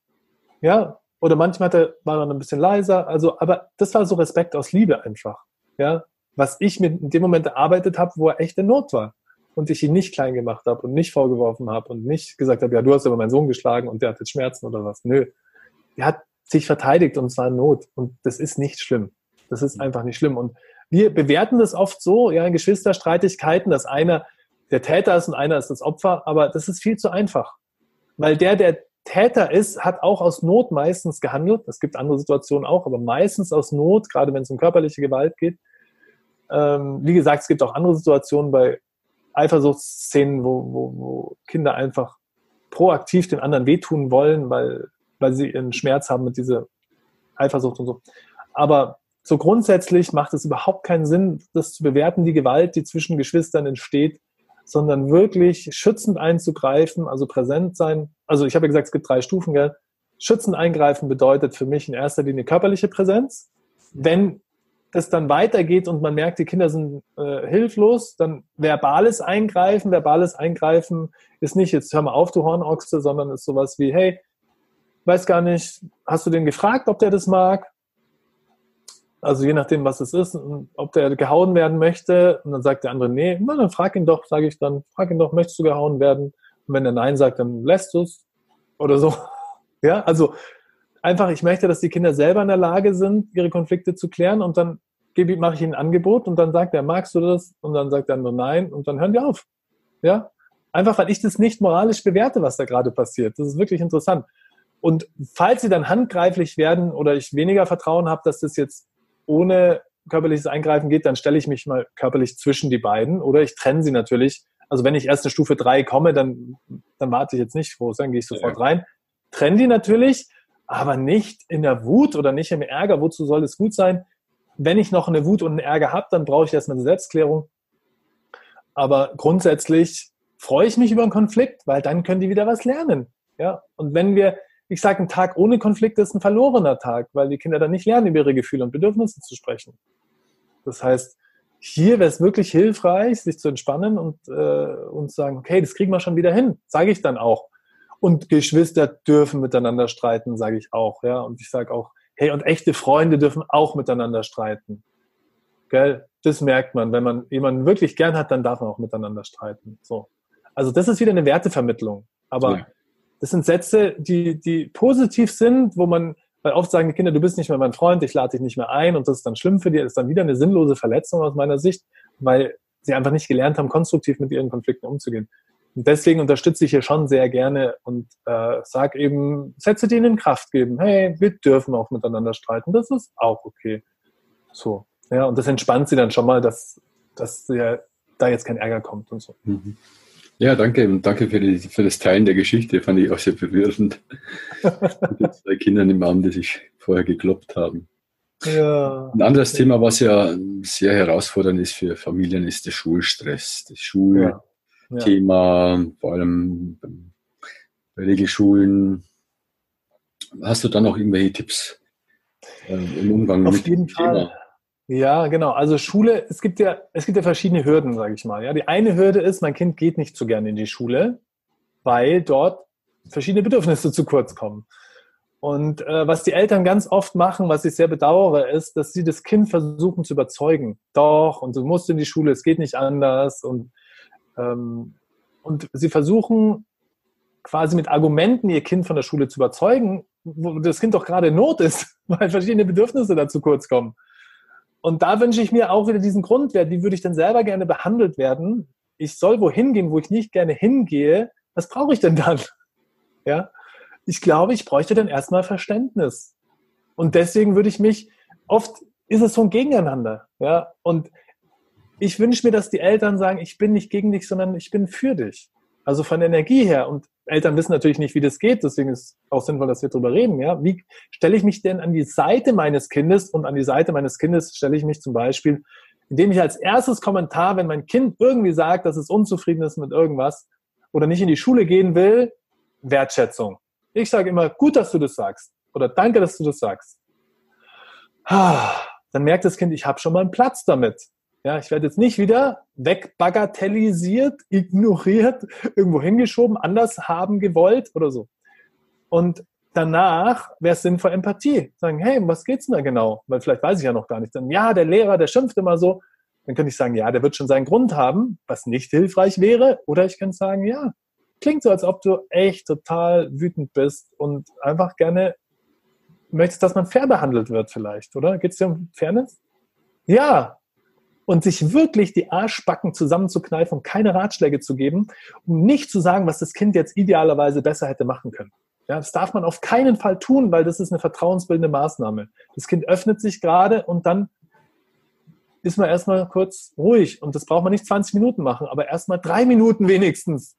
Ja, oder manchmal er, war dann ein bisschen leiser, also, aber das war so Respekt aus Liebe einfach. Ja, was ich mit in dem Moment erarbeitet habe, wo er echt in Not war und ich ihn nicht klein gemacht habe und nicht vorgeworfen habe und nicht gesagt habe, ja, du hast aber meinen Sohn geschlagen und der hat jetzt Schmerzen oder was. Nö. Er hat sich verteidigt und zwar in Not. Und das ist nicht schlimm. Das ist einfach nicht schlimm. Und wir bewerten das oft so, ja, in Geschwisterstreitigkeiten, dass einer der Täter ist und einer ist das Opfer, aber das ist viel zu einfach. Weil der, der Täter ist, hat auch aus Not meistens gehandelt. Es gibt andere Situationen auch, aber meistens aus Not, gerade wenn es um körperliche Gewalt geht. Ähm, wie gesagt, es gibt auch andere Situationen bei Eifersuchtsszenen, wo, wo, wo Kinder einfach proaktiv den anderen wehtun wollen, weil, weil sie ihren Schmerz haben mit dieser Eifersucht und so. Aber so grundsätzlich macht es überhaupt keinen Sinn, das zu bewerten, die Gewalt, die zwischen Geschwistern entsteht, sondern wirklich schützend einzugreifen, also präsent sein. Also ich habe ja gesagt, es gibt drei Stufen, gell? Schützend eingreifen bedeutet für mich in erster Linie körperliche Präsenz. Wenn es dann weitergeht und man merkt, die Kinder sind äh, hilflos, dann verbales Eingreifen. Verbales Eingreifen ist nicht, jetzt hör mal auf, du Hornochse, sondern ist sowas wie, hey, weiß gar nicht, hast du den gefragt, ob der das mag? Also je nachdem, was es ist, ob der gehauen werden möchte, und dann sagt der andere, nee, na, dann frag ihn doch, sage ich dann, frag ihn doch, möchtest du gehauen werden? Und wenn er Nein sagt, dann lässt du es oder so. Ja, also einfach, ich möchte, dass die Kinder selber in der Lage sind, ihre Konflikte zu klären und dann mache ich ihnen ein Angebot und dann sagt er, magst du das? Und dann sagt er nur Nein und dann hören die auf. Ja, einfach, weil ich das nicht moralisch bewerte, was da gerade passiert. Das ist wirklich interessant. Und falls sie dann handgreiflich werden oder ich weniger Vertrauen habe, dass das jetzt ohne körperliches Eingreifen geht, dann stelle ich mich mal körperlich zwischen die beiden oder ich trenne sie natürlich also wenn ich erst eine Stufe 3 komme, dann, dann warte ich jetzt nicht groß, dann gehe ich sofort ja. rein. Trenn die natürlich, aber nicht in der Wut oder nicht im Ärger. Wozu soll es gut sein? Wenn ich noch eine Wut und einen Ärger habe, dann brauche ich erstmal eine Selbstklärung. Aber grundsätzlich freue ich mich über einen Konflikt, weil dann können die wieder was lernen. Ja? Und wenn wir, ich sage, ein Tag ohne Konflikt ist ein verlorener Tag, weil die Kinder dann nicht lernen, über ihre Gefühle und Bedürfnisse zu sprechen. Das heißt, hier wäre es wirklich hilfreich, sich zu entspannen und, äh, und sagen, okay, das kriegen wir schon wieder hin, sage ich dann auch. Und Geschwister dürfen miteinander streiten, sage ich auch. Ja? Und ich sage auch, hey, und echte Freunde dürfen auch miteinander streiten. Gell? Das merkt man. Wenn man jemanden wirklich gern hat, dann darf man auch miteinander streiten. So. Also das ist wieder eine Wertevermittlung. Aber ja. das sind Sätze, die, die positiv sind, wo man weil oft sagen die Kinder, du bist nicht mehr mein Freund, ich lade dich nicht mehr ein und das ist dann schlimm für dich, das ist dann wieder eine sinnlose Verletzung aus meiner Sicht, weil sie einfach nicht gelernt haben, konstruktiv mit ihren Konflikten umzugehen. Und deswegen unterstütze ich hier schon sehr gerne und äh, sag eben, Sätze, die ihnen Kraft geben. Hey, wir dürfen auch miteinander streiten, das ist auch okay. So. Ja, und das entspannt sie dann schon mal, dass, dass ja, da jetzt kein Ärger kommt und so. Mhm. Ja, danke und danke für, die, für das Teilen der Geschichte. Fand ich auch sehr berührend. Mit zwei Kindern im Arm, die sich vorher gekloppt haben. Ja. Ein anderes Thema, was ja sehr herausfordernd ist für Familien, ist der Schulstress. Das Schulthema, ja. Ja. vor allem bei Regelschulen. Hast du da noch irgendwelche Tipps äh, im Umgang Auf mit dem Thema? Ja, genau. Also Schule, es gibt ja, es gibt ja verschiedene Hürden, sage ich mal. Ja, die eine Hürde ist, mein Kind geht nicht so gerne in die Schule, weil dort verschiedene Bedürfnisse zu kurz kommen. Und äh, was die Eltern ganz oft machen, was ich sehr bedauere, ist, dass sie das Kind versuchen zu überzeugen. Doch, und du musst in die Schule, es geht nicht anders. Und, und sie versuchen quasi mit Argumenten ihr Kind von der Schule zu überzeugen, wo das Kind doch gerade in Not ist, weil verschiedene Bedürfnisse da zu kurz kommen. Und da wünsche ich mir auch wieder diesen Grundwert, wie würde ich denn selber gerne behandelt werden? Ich soll wohin gehen, wo ich nicht gerne hingehe. Was brauche ich denn dann? Ja, ich glaube, ich bräuchte dann erstmal Verständnis. Und deswegen würde ich mich, oft ist es so ein Gegeneinander. Ja, und ich wünsche mir, dass die Eltern sagen, ich bin nicht gegen dich, sondern ich bin für dich. Also von Energie her. Und Eltern wissen natürlich nicht, wie das geht, deswegen ist auch sinnvoll, dass wir darüber reden. Ja? Wie stelle ich mich denn an die Seite meines Kindes? Und an die Seite meines Kindes stelle ich mich zum Beispiel, indem ich als erstes Kommentar, wenn mein Kind irgendwie sagt, dass es unzufrieden ist mit irgendwas oder nicht in die Schule gehen will, Wertschätzung. Ich sage immer, gut, dass du das sagst. Oder danke, dass du das sagst. Ah, dann merkt das Kind, ich habe schon mal einen Platz damit. Ja, ich werde jetzt nicht wieder wegbagatellisiert, ignoriert, irgendwo hingeschoben, anders haben gewollt oder so. Und danach wäre es sinnvoll Empathie. Sagen, hey, was geht's denn da genau? Weil vielleicht weiß ich ja noch gar nicht. Dann, ja, der Lehrer, der schimpft immer so. Dann könnte ich sagen, ja, der wird schon seinen Grund haben, was nicht hilfreich wäre. Oder ich könnte sagen, ja, klingt so, als ob du echt total wütend bist und einfach gerne möchtest, dass man fair behandelt wird vielleicht, oder? Geht es dir um Fairness? Ja, und sich wirklich die Arschbacken zusammenzukneifen und keine Ratschläge zu geben, um nicht zu sagen, was das Kind jetzt idealerweise besser hätte machen können. Ja, das darf man auf keinen Fall tun, weil das ist eine vertrauensbildende Maßnahme. Das Kind öffnet sich gerade und dann ist man erstmal kurz ruhig. Und das braucht man nicht 20 Minuten machen, aber erstmal drei Minuten wenigstens.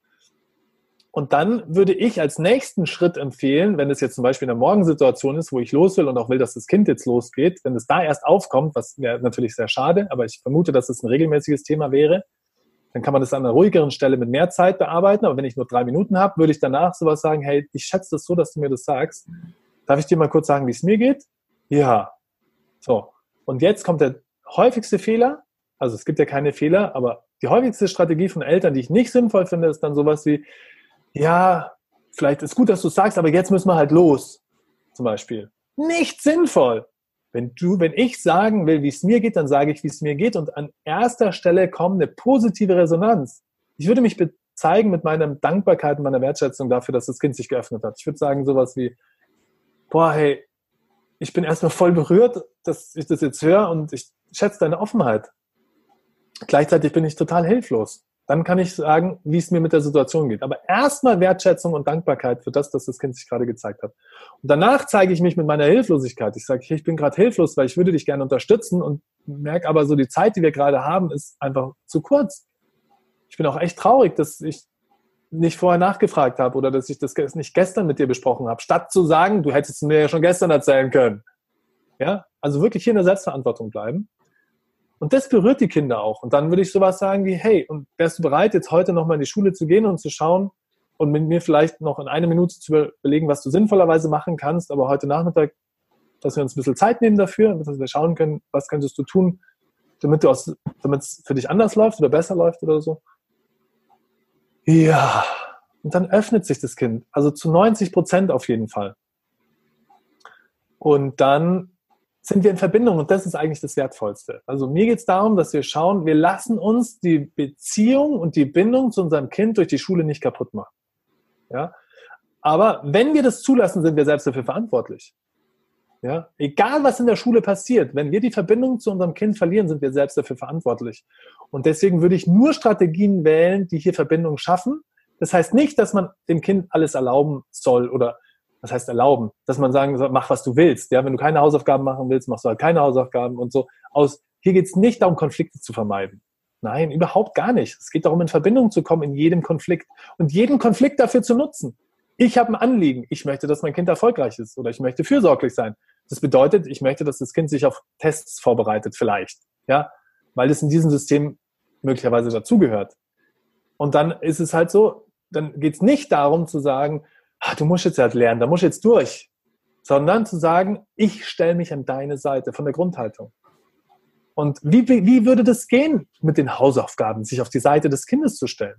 Und dann würde ich als nächsten Schritt empfehlen, wenn es jetzt zum Beispiel in der Morgensituation ist, wo ich los will und auch will, dass das Kind jetzt losgeht, wenn es da erst aufkommt, was wäre natürlich sehr schade, aber ich vermute, dass es ein regelmäßiges Thema wäre, dann kann man das an einer ruhigeren Stelle mit mehr Zeit bearbeiten. Aber wenn ich nur drei Minuten habe, würde ich danach sowas sagen, hey, ich schätze das so, dass du mir das sagst. Darf ich dir mal kurz sagen, wie es mir geht? Ja. So. Und jetzt kommt der häufigste Fehler. Also es gibt ja keine Fehler, aber die häufigste Strategie von Eltern, die ich nicht sinnvoll finde, ist dann sowas wie, ja, vielleicht ist gut, dass du sagst, aber jetzt müssen wir halt los, zum Beispiel. Nicht sinnvoll. Wenn du, wenn ich sagen will, wie es mir geht, dann sage ich, wie es mir geht. Und an erster Stelle kommt eine positive Resonanz. Ich würde mich zeigen mit meiner Dankbarkeit und meiner Wertschätzung dafür, dass das Kind sich geöffnet hat. Ich würde sagen sowas wie, boah, hey, ich bin erstmal voll berührt, dass ich das jetzt höre und ich schätze deine Offenheit. Gleichzeitig bin ich total hilflos. Dann kann ich sagen, wie es mir mit der Situation geht. Aber erstmal Wertschätzung und Dankbarkeit für das, dass das Kind sich gerade gezeigt hat. Und danach zeige ich mich mit meiner Hilflosigkeit. Ich sage, ich bin gerade hilflos, weil ich würde dich gerne unterstützen und merke aber so, die Zeit, die wir gerade haben, ist einfach zu kurz. Ich bin auch echt traurig, dass ich nicht vorher nachgefragt habe oder dass ich das nicht gestern mit dir besprochen habe, statt zu sagen, du hättest es mir ja schon gestern erzählen können. Ja, also wirklich hier in der Selbstverantwortung bleiben. Und das berührt die Kinder auch. Und dann würde ich sowas sagen wie, hey, und wärst du bereit, jetzt heute nochmal in die Schule zu gehen und zu schauen und mit mir vielleicht noch in einer Minute zu überlegen, was du sinnvollerweise machen kannst, aber heute Nachmittag, dass wir uns ein bisschen Zeit nehmen dafür, dass wir schauen können, was könntest du tun, damit damit es für dich anders läuft oder besser läuft oder so. Ja, und dann öffnet sich das Kind, also zu 90 Prozent auf jeden Fall. Und dann sind wir in Verbindung und das ist eigentlich das Wertvollste. Also mir geht es darum, dass wir schauen, wir lassen uns die Beziehung und die Bindung zu unserem Kind durch die Schule nicht kaputt machen. Ja? Aber wenn wir das zulassen, sind wir selbst dafür verantwortlich. Ja? Egal, was in der Schule passiert, wenn wir die Verbindung zu unserem Kind verlieren, sind wir selbst dafür verantwortlich. Und deswegen würde ich nur Strategien wählen, die hier Verbindung schaffen. Das heißt nicht, dass man dem Kind alles erlauben soll oder was heißt erlauben, dass man sagen soll, mach was du willst. Ja, wenn du keine Hausaufgaben machen willst, machst du halt keine Hausaufgaben und so. Aus hier geht es nicht darum, Konflikte zu vermeiden. Nein, überhaupt gar nicht. Es geht darum, in Verbindung zu kommen in jedem Konflikt und jeden Konflikt dafür zu nutzen. Ich habe ein Anliegen. Ich möchte, dass mein Kind erfolgreich ist oder ich möchte fürsorglich sein. Das bedeutet, ich möchte, dass das Kind sich auf Tests vorbereitet, vielleicht. Ja, weil es in diesem System möglicherweise dazugehört. Und dann ist es halt so, dann geht es nicht darum zu sagen, ah, du musst jetzt halt lernen, da musst du jetzt durch, sondern zu sagen, ich stelle mich an deine Seite von der Grundhaltung. Und wie, wie würde das gehen mit den Hausaufgaben, sich auf die Seite des Kindes zu stellen?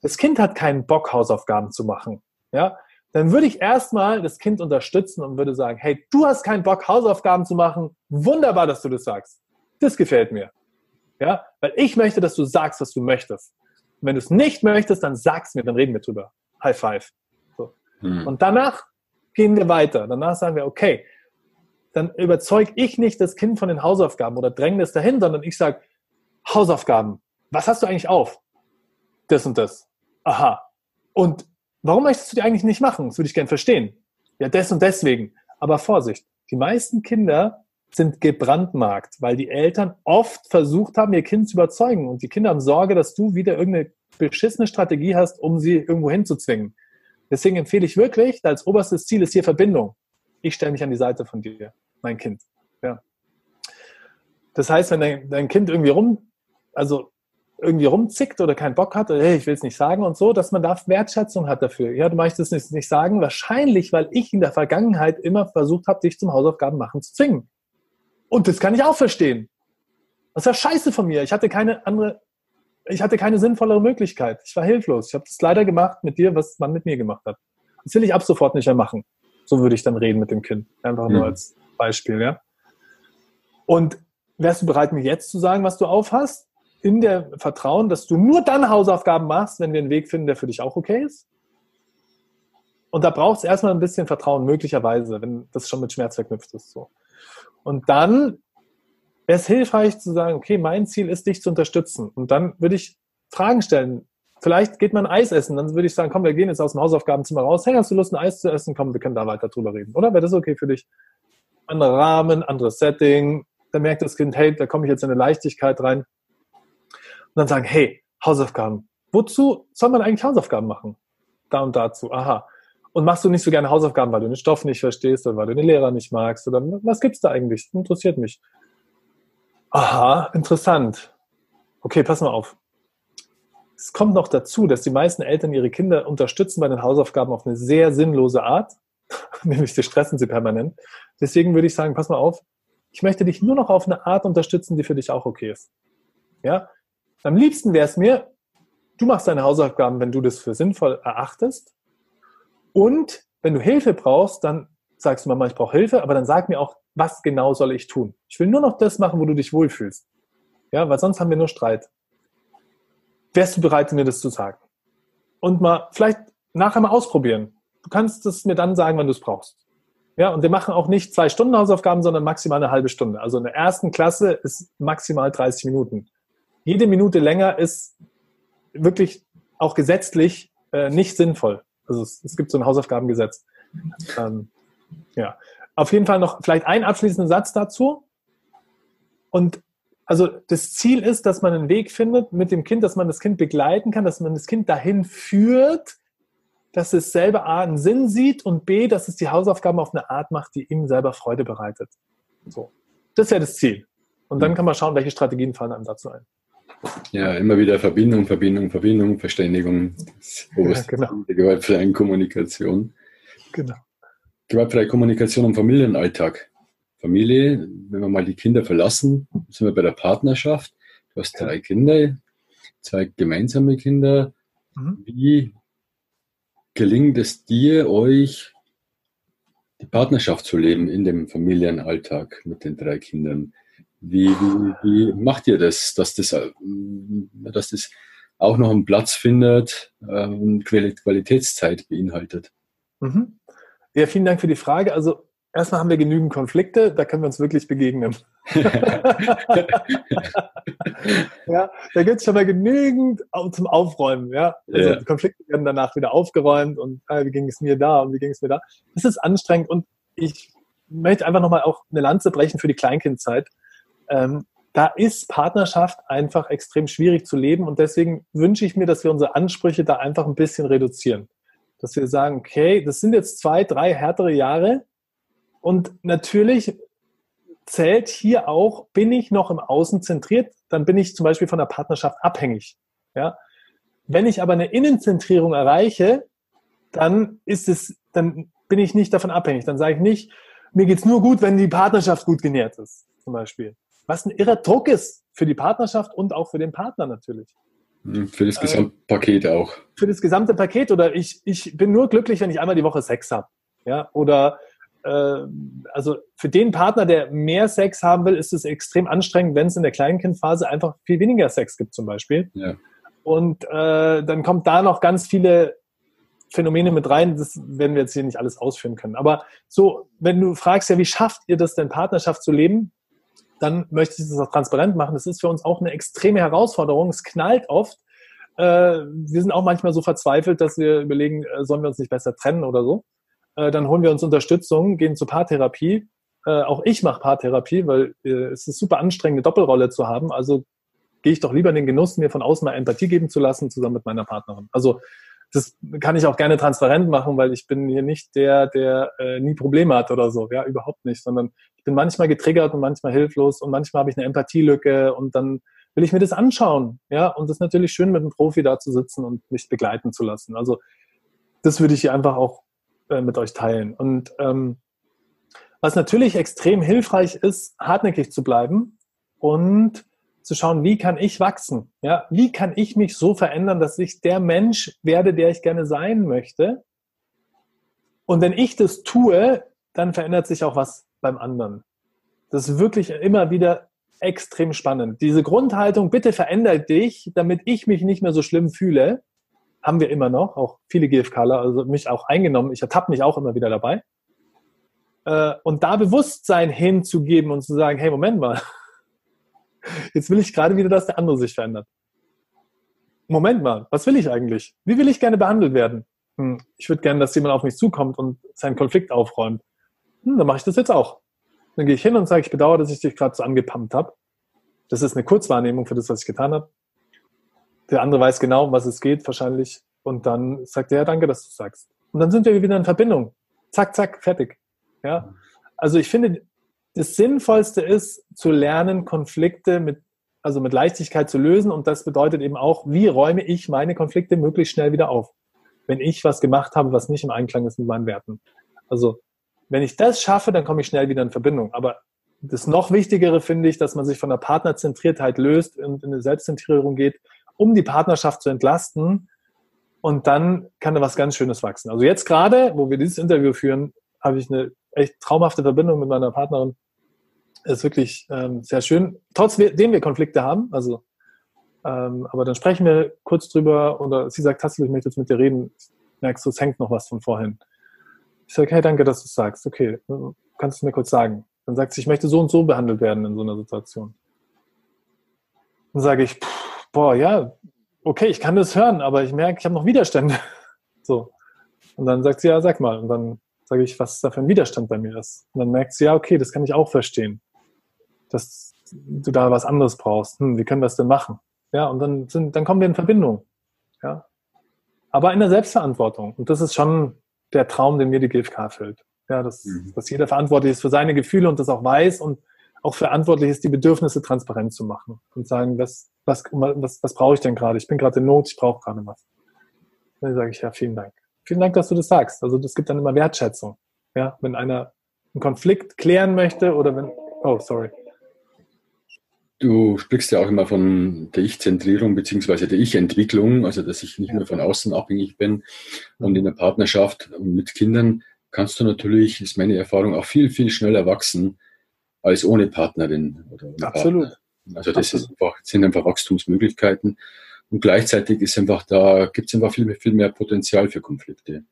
Das Kind hat keinen Bock, Hausaufgaben zu machen. Ja, dann würde ich erstmal das Kind unterstützen und würde sagen, hey, du hast keinen Bock, Hausaufgaben zu machen. Wunderbar, dass du das sagst. Das gefällt mir. Ja, weil ich möchte, dass du sagst, was du möchtest. Und wenn du es nicht möchtest, dann sag's mir, dann reden wir drüber. High five. Mhm. Und danach gehen wir weiter. Danach sagen wir, okay, dann überzeug ich nicht das Kind von den Hausaufgaben oder dränge es dahin, sondern ich sage, Hausaufgaben, was hast du eigentlich auf? Das und das. Aha. Und warum möchtest du die eigentlich nicht machen? Das würde ich gerne verstehen. Ja, des und deswegen. Aber Vorsicht, die meisten Kinder sind gebrandmarkt, weil die Eltern oft versucht haben, ihr Kind zu überzeugen. Und die Kinder haben Sorge, dass du wieder irgendeine beschissene Strategie hast, um sie irgendwo hinzuzwingen. Deswegen empfehle ich wirklich, als oberstes Ziel ist hier Verbindung. Ich stelle mich an die Seite von dir, mein Kind. Ja. Das heißt, wenn dein, dein Kind irgendwie rum, also irgendwie rumzickt oder keinen Bock hat, oder hey, ich will es nicht sagen und so, dass man da Wertschätzung hat dafür. Ja, du möchtest es nicht, nicht sagen, wahrscheinlich, weil ich in der Vergangenheit immer versucht habe, dich zum Hausaufgaben machen zu zwingen. Und das kann ich auch verstehen. Das war scheiße von mir. Ich hatte keine andere ich hatte keine sinnvollere Möglichkeit. Ich war hilflos. Ich habe das leider gemacht mit dir, was man mit mir gemacht hat. Das will ich ab sofort nicht mehr machen. So würde ich dann reden mit dem Kind. Einfach nur mhm. als Beispiel, ja. Und wärst du bereit, mir jetzt zu sagen, was du aufhast? In der Vertrauen, dass du nur dann Hausaufgaben machst, wenn wir einen Weg finden, der für dich auch okay ist? Und da braucht es erstmal ein bisschen Vertrauen, möglicherweise, wenn das schon mit Schmerz verknüpft ist. So. Und dann wäre es hilfreich zu sagen, okay, mein Ziel ist, dich zu unterstützen. Und dann würde ich Fragen stellen. Vielleicht geht man Eis essen. Dann würde ich sagen, komm, wir gehen jetzt aus dem Hausaufgabenzimmer raus. Hey, hast du Lust, ein Eis zu essen? Komm, wir können da weiter drüber reden. Oder wäre das okay für dich? Anderer Rahmen, anderes Setting. Dann merkt das Kind, hey, da komme ich jetzt in eine Leichtigkeit rein. Und dann sagen, hey, Hausaufgaben. Wozu soll man eigentlich Hausaufgaben machen? Da und dazu. Aha. Und machst du nicht so gerne Hausaufgaben, weil du den Stoff nicht verstehst oder weil du den Lehrer nicht magst? Oder was gibt's da eigentlich? Interessiert mich. Aha, interessant. Okay, pass mal auf. Es kommt noch dazu, dass die meisten Eltern ihre Kinder unterstützen bei den Hausaufgaben auf eine sehr sinnlose Art, nämlich sie stressen sie permanent. Deswegen würde ich sagen, pass mal auf, ich möchte dich nur noch auf eine Art unterstützen, die für dich auch okay ist. Ja? Am liebsten wäre es mir, du machst deine Hausaufgaben, wenn du das für sinnvoll erachtest. Und wenn du Hilfe brauchst, dann sagst du Mama, ich brauche Hilfe, aber dann sag mir auch, was genau soll ich tun? Ich will nur noch das machen, wo du dich wohlfühlst. Ja, weil sonst haben wir nur Streit. Wärst du bereit, mir das zu sagen? Und mal vielleicht nachher mal ausprobieren. Du kannst es mir dann sagen, wann du es brauchst. Ja, und wir machen auch nicht zwei Stunden Hausaufgaben, sondern maximal eine halbe Stunde. Also in der ersten Klasse ist maximal 30 Minuten. Jede Minute länger ist wirklich auch gesetzlich äh, nicht sinnvoll. Also es, es, gibt so ein Hausaufgabengesetz. Ähm, ja, auf jeden Fall noch vielleicht ein abschließender Satz dazu. Und also das Ziel ist, dass man einen Weg findet mit dem Kind, dass man das Kind begleiten kann, dass man das Kind dahin führt, dass es selber A einen Sinn sieht und B, dass es die Hausaufgaben auf eine Art macht, die ihm selber Freude bereitet. So. Das wäre das Ziel. Und dann kann man schauen, welche Strategien fallen einem dazu ein. Ja, immer wieder Verbindung, Verbindung, Verbindung, Verständigung. Das ja, genau. der gewaltfreien Kommunikation. Genau. Gewaltfreie Kommunikation im Familienalltag. Familie, wenn wir mal die Kinder verlassen, sind wir bei der Partnerschaft. Du hast drei Kinder, zwei gemeinsame Kinder. Mhm. Wie gelingt es dir, euch die Partnerschaft zu leben in dem Familienalltag mit den drei Kindern? Wie, wie, wie macht ihr das, dass das, äh, dass das auch noch einen Platz findet äh, und Qualitätszeit beinhaltet? Mhm. Ja, vielen Dank für die Frage. Also erstmal haben wir genügend Konflikte, da können wir uns wirklich begegnen. ja, da gibt es schon mal genügend zum Aufräumen. Ja? Also ja. Konflikte werden danach wieder aufgeräumt und ah, wie ging es mir da und wie ging es mir da. Das ist anstrengend und ich möchte einfach nochmal auch eine Lanze brechen für die Kleinkindzeit. Ähm, da ist Partnerschaft einfach extrem schwierig zu leben und deswegen wünsche ich mir, dass wir unsere Ansprüche da einfach ein bisschen reduzieren. Dass wir sagen, okay, das sind jetzt zwei, drei härtere Jahre, und natürlich zählt hier auch, bin ich noch im Außen zentriert, dann bin ich zum Beispiel von der Partnerschaft abhängig. Ja? Wenn ich aber eine Innenzentrierung erreiche, dann ist es, dann bin ich nicht davon abhängig. Dann sage ich nicht, mir geht's nur gut, wenn die Partnerschaft gut genährt ist, zum Beispiel. Was ein irrer Druck ist für die Partnerschaft und auch für den Partner natürlich. Für das Gesamtpaket äh, auch. Für das gesamte Paket. Oder ich, ich bin nur glücklich, wenn ich einmal die Woche Sex habe. Ja, oder äh, also für den Partner, der mehr Sex haben will, ist es extrem anstrengend, wenn es in der Kleinkindphase einfach viel weniger Sex gibt zum Beispiel. Ja. Und äh, dann kommt da noch ganz viele Phänomene mit rein, das werden wir jetzt hier nicht alles ausführen können. Aber so, wenn du fragst, ja, wie schafft ihr das denn, Partnerschaft zu leben, dann möchte ich das auch transparent machen. Das ist für uns auch eine extreme Herausforderung. Es knallt oft. Äh, wir sind auch manchmal so verzweifelt, dass wir überlegen, äh, sollen wir uns nicht besser trennen oder so. Äh, dann holen wir uns Unterstützung, gehen zur Paartherapie. Auch ich mache Paartherapie, weil es ist super anstrengend, eine Doppelrolle zu haben. Also gehe ich doch lieber in den Genuss, mir von außen mal Empathie geben zu lassen, zusammen mit meiner Partnerin. Also das kann ich auch gerne transparent machen, weil ich bin hier nicht der, der äh, nie Probleme hat oder so. Ja, überhaupt nicht. Sondern ich bin manchmal getriggert und manchmal hilflos und manchmal habe ich eine Empathielücke und dann will ich mir das anschauen. Ja, und das ist natürlich schön, mit einem Profi da zu sitzen und mich begleiten zu lassen. Also das würde ich hier einfach auch äh, mit euch teilen. Und ähm, was natürlich extrem hilfreich ist, hartnäckig zu bleiben und zu schauen, wie kann ich wachsen? Ja, wie kann ich mich so verändern, dass ich der Mensch werde, der ich gerne sein möchte? Und wenn ich das tue, dann verändert sich auch was beim anderen. Das ist wirklich immer wieder extrem spannend. Diese Grundhaltung, bitte veränder dich, damit ich mich nicht mehr so schlimm fühle, haben wir immer noch, auch viele GFKler, also mich auch eingenommen. Ich ertappe mich auch immer wieder dabei. Äh, und da Bewusstsein hinzugeben und zu sagen, hey, Moment mal, jetzt will ich gerade wieder, dass der andere sich verändert. Moment mal, was will ich eigentlich? Wie will ich gerne behandelt werden? Hm, ich würde gerne, dass jemand auf mich zukommt und seinen Konflikt aufräumt. Hm, dann mache ich das jetzt auch. Dann gehe ich hin und sage, ich bedauere, dass ich dich gerade so angepumpt habe. Das ist eine Kurzwahrnehmung für das, was ich getan habe. Der andere weiß genau, um was es geht, wahrscheinlich. Und dann sagt er, ja, danke, dass du sagst. Und dann sind wir wieder in Verbindung. Zack, zack, fertig. Ja. Also ich finde, das Sinnvollste ist, zu lernen, Konflikte mit, also mit Leichtigkeit zu lösen. Und das bedeutet eben auch, wie räume ich meine Konflikte möglichst schnell wieder auf, wenn ich was gemacht habe, was nicht im Einklang ist mit meinen Werten. Also, wenn ich das schaffe, dann komme ich schnell wieder in Verbindung. Aber das noch Wichtigere finde ich, dass man sich von der Partnerzentriertheit löst und in eine Selbstzentrierung geht um die Partnerschaft zu entlasten. Und dann kann da was ganz Schönes wachsen. Also jetzt gerade, wo wir dieses Interview führen, habe ich eine echt traumhafte Verbindung mit meiner Partnerin. Ist wirklich ähm, sehr schön. Trotzdem wir Konflikte haben, also ähm, aber dann sprechen wir kurz drüber oder sie sagt, Tassel, ich möchte jetzt mit dir reden. Merkst du, es hängt noch was von vorhin. Ich sage, hey, danke, dass du es sagst. Okay, kannst du mir kurz sagen. Dann sagt sie, ich möchte so und so behandelt werden in so einer Situation. Dann sage ich, pff, boah, ja, okay, ich kann das hören, aber ich merke, ich habe noch Widerstände. So. Und dann sagt sie, ja, sag mal. Und dann sage ich, was da für ein Widerstand bei mir ist. Und dann merkt sie, ja, okay, das kann ich auch verstehen. Dass du da was anderes brauchst. Hm, wie können wir das denn machen? Ja, und dann, sind, dann kommen wir in Verbindung. Ja. Aber in der Selbstverantwortung. Und das ist schon der Traum, den mir die GfK fällt. Ja, dass, mhm. dass jeder verantwortlich ist für seine Gefühle und das auch weiß und auch verantwortlich ist, die Bedürfnisse transparent zu machen und sagen, was, was, was, was brauche ich denn gerade? Ich bin gerade in Not, ich brauche gerade was. Dann sage ich, ja, vielen Dank. Vielen Dank, dass du das sagst. Also das gibt dann immer Wertschätzung. Ja, wenn einer einen Konflikt klären möchte oder wenn, oh, sorry. Du sprichst ja auch immer von der Ich-Zentrierung beziehungsweise der Ich-Entwicklung, also dass ich nicht mehr von außen abhängig bin. Und in der Partnerschaft und mit Kindern kannst du natürlich, ist meine Erfahrung, auch viel, viel schneller wachsen als ohne Partnerin oder ohne Absolut. Partner. Also das Absolut. Einfach, sind einfach Wachstumsmöglichkeiten. Und gleichzeitig ist einfach da, gibt es einfach viel, viel mehr Potenzial für Konflikte.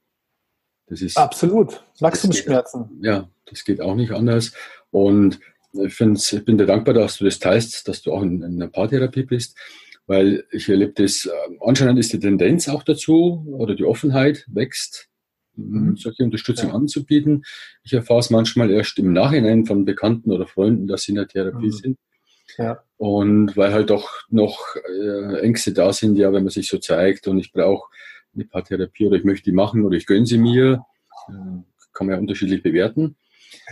Das ist, Absolut. Wachstumsschmerzen. Ja, das geht auch nicht anders. Und ich, ich bin dir dankbar, dass du das teilst, dass du auch in, in einer Paartherapie bist, weil ich erlebe das, ähm, anscheinend ist die Tendenz auch dazu oder die Offenheit wächst, mhm. solche Unterstützung ja. anzubieten. Ich erfahre es manchmal erst im Nachhinein von Bekannten oder Freunden, dass sie in der Therapie mhm. sind. Ja. Und weil halt doch noch äh, Ängste da sind, ja, wenn man sich so zeigt und ich brauche eine Paartherapie oder ich möchte die machen oder ich gönne sie mir, äh, kann man ja unterschiedlich bewerten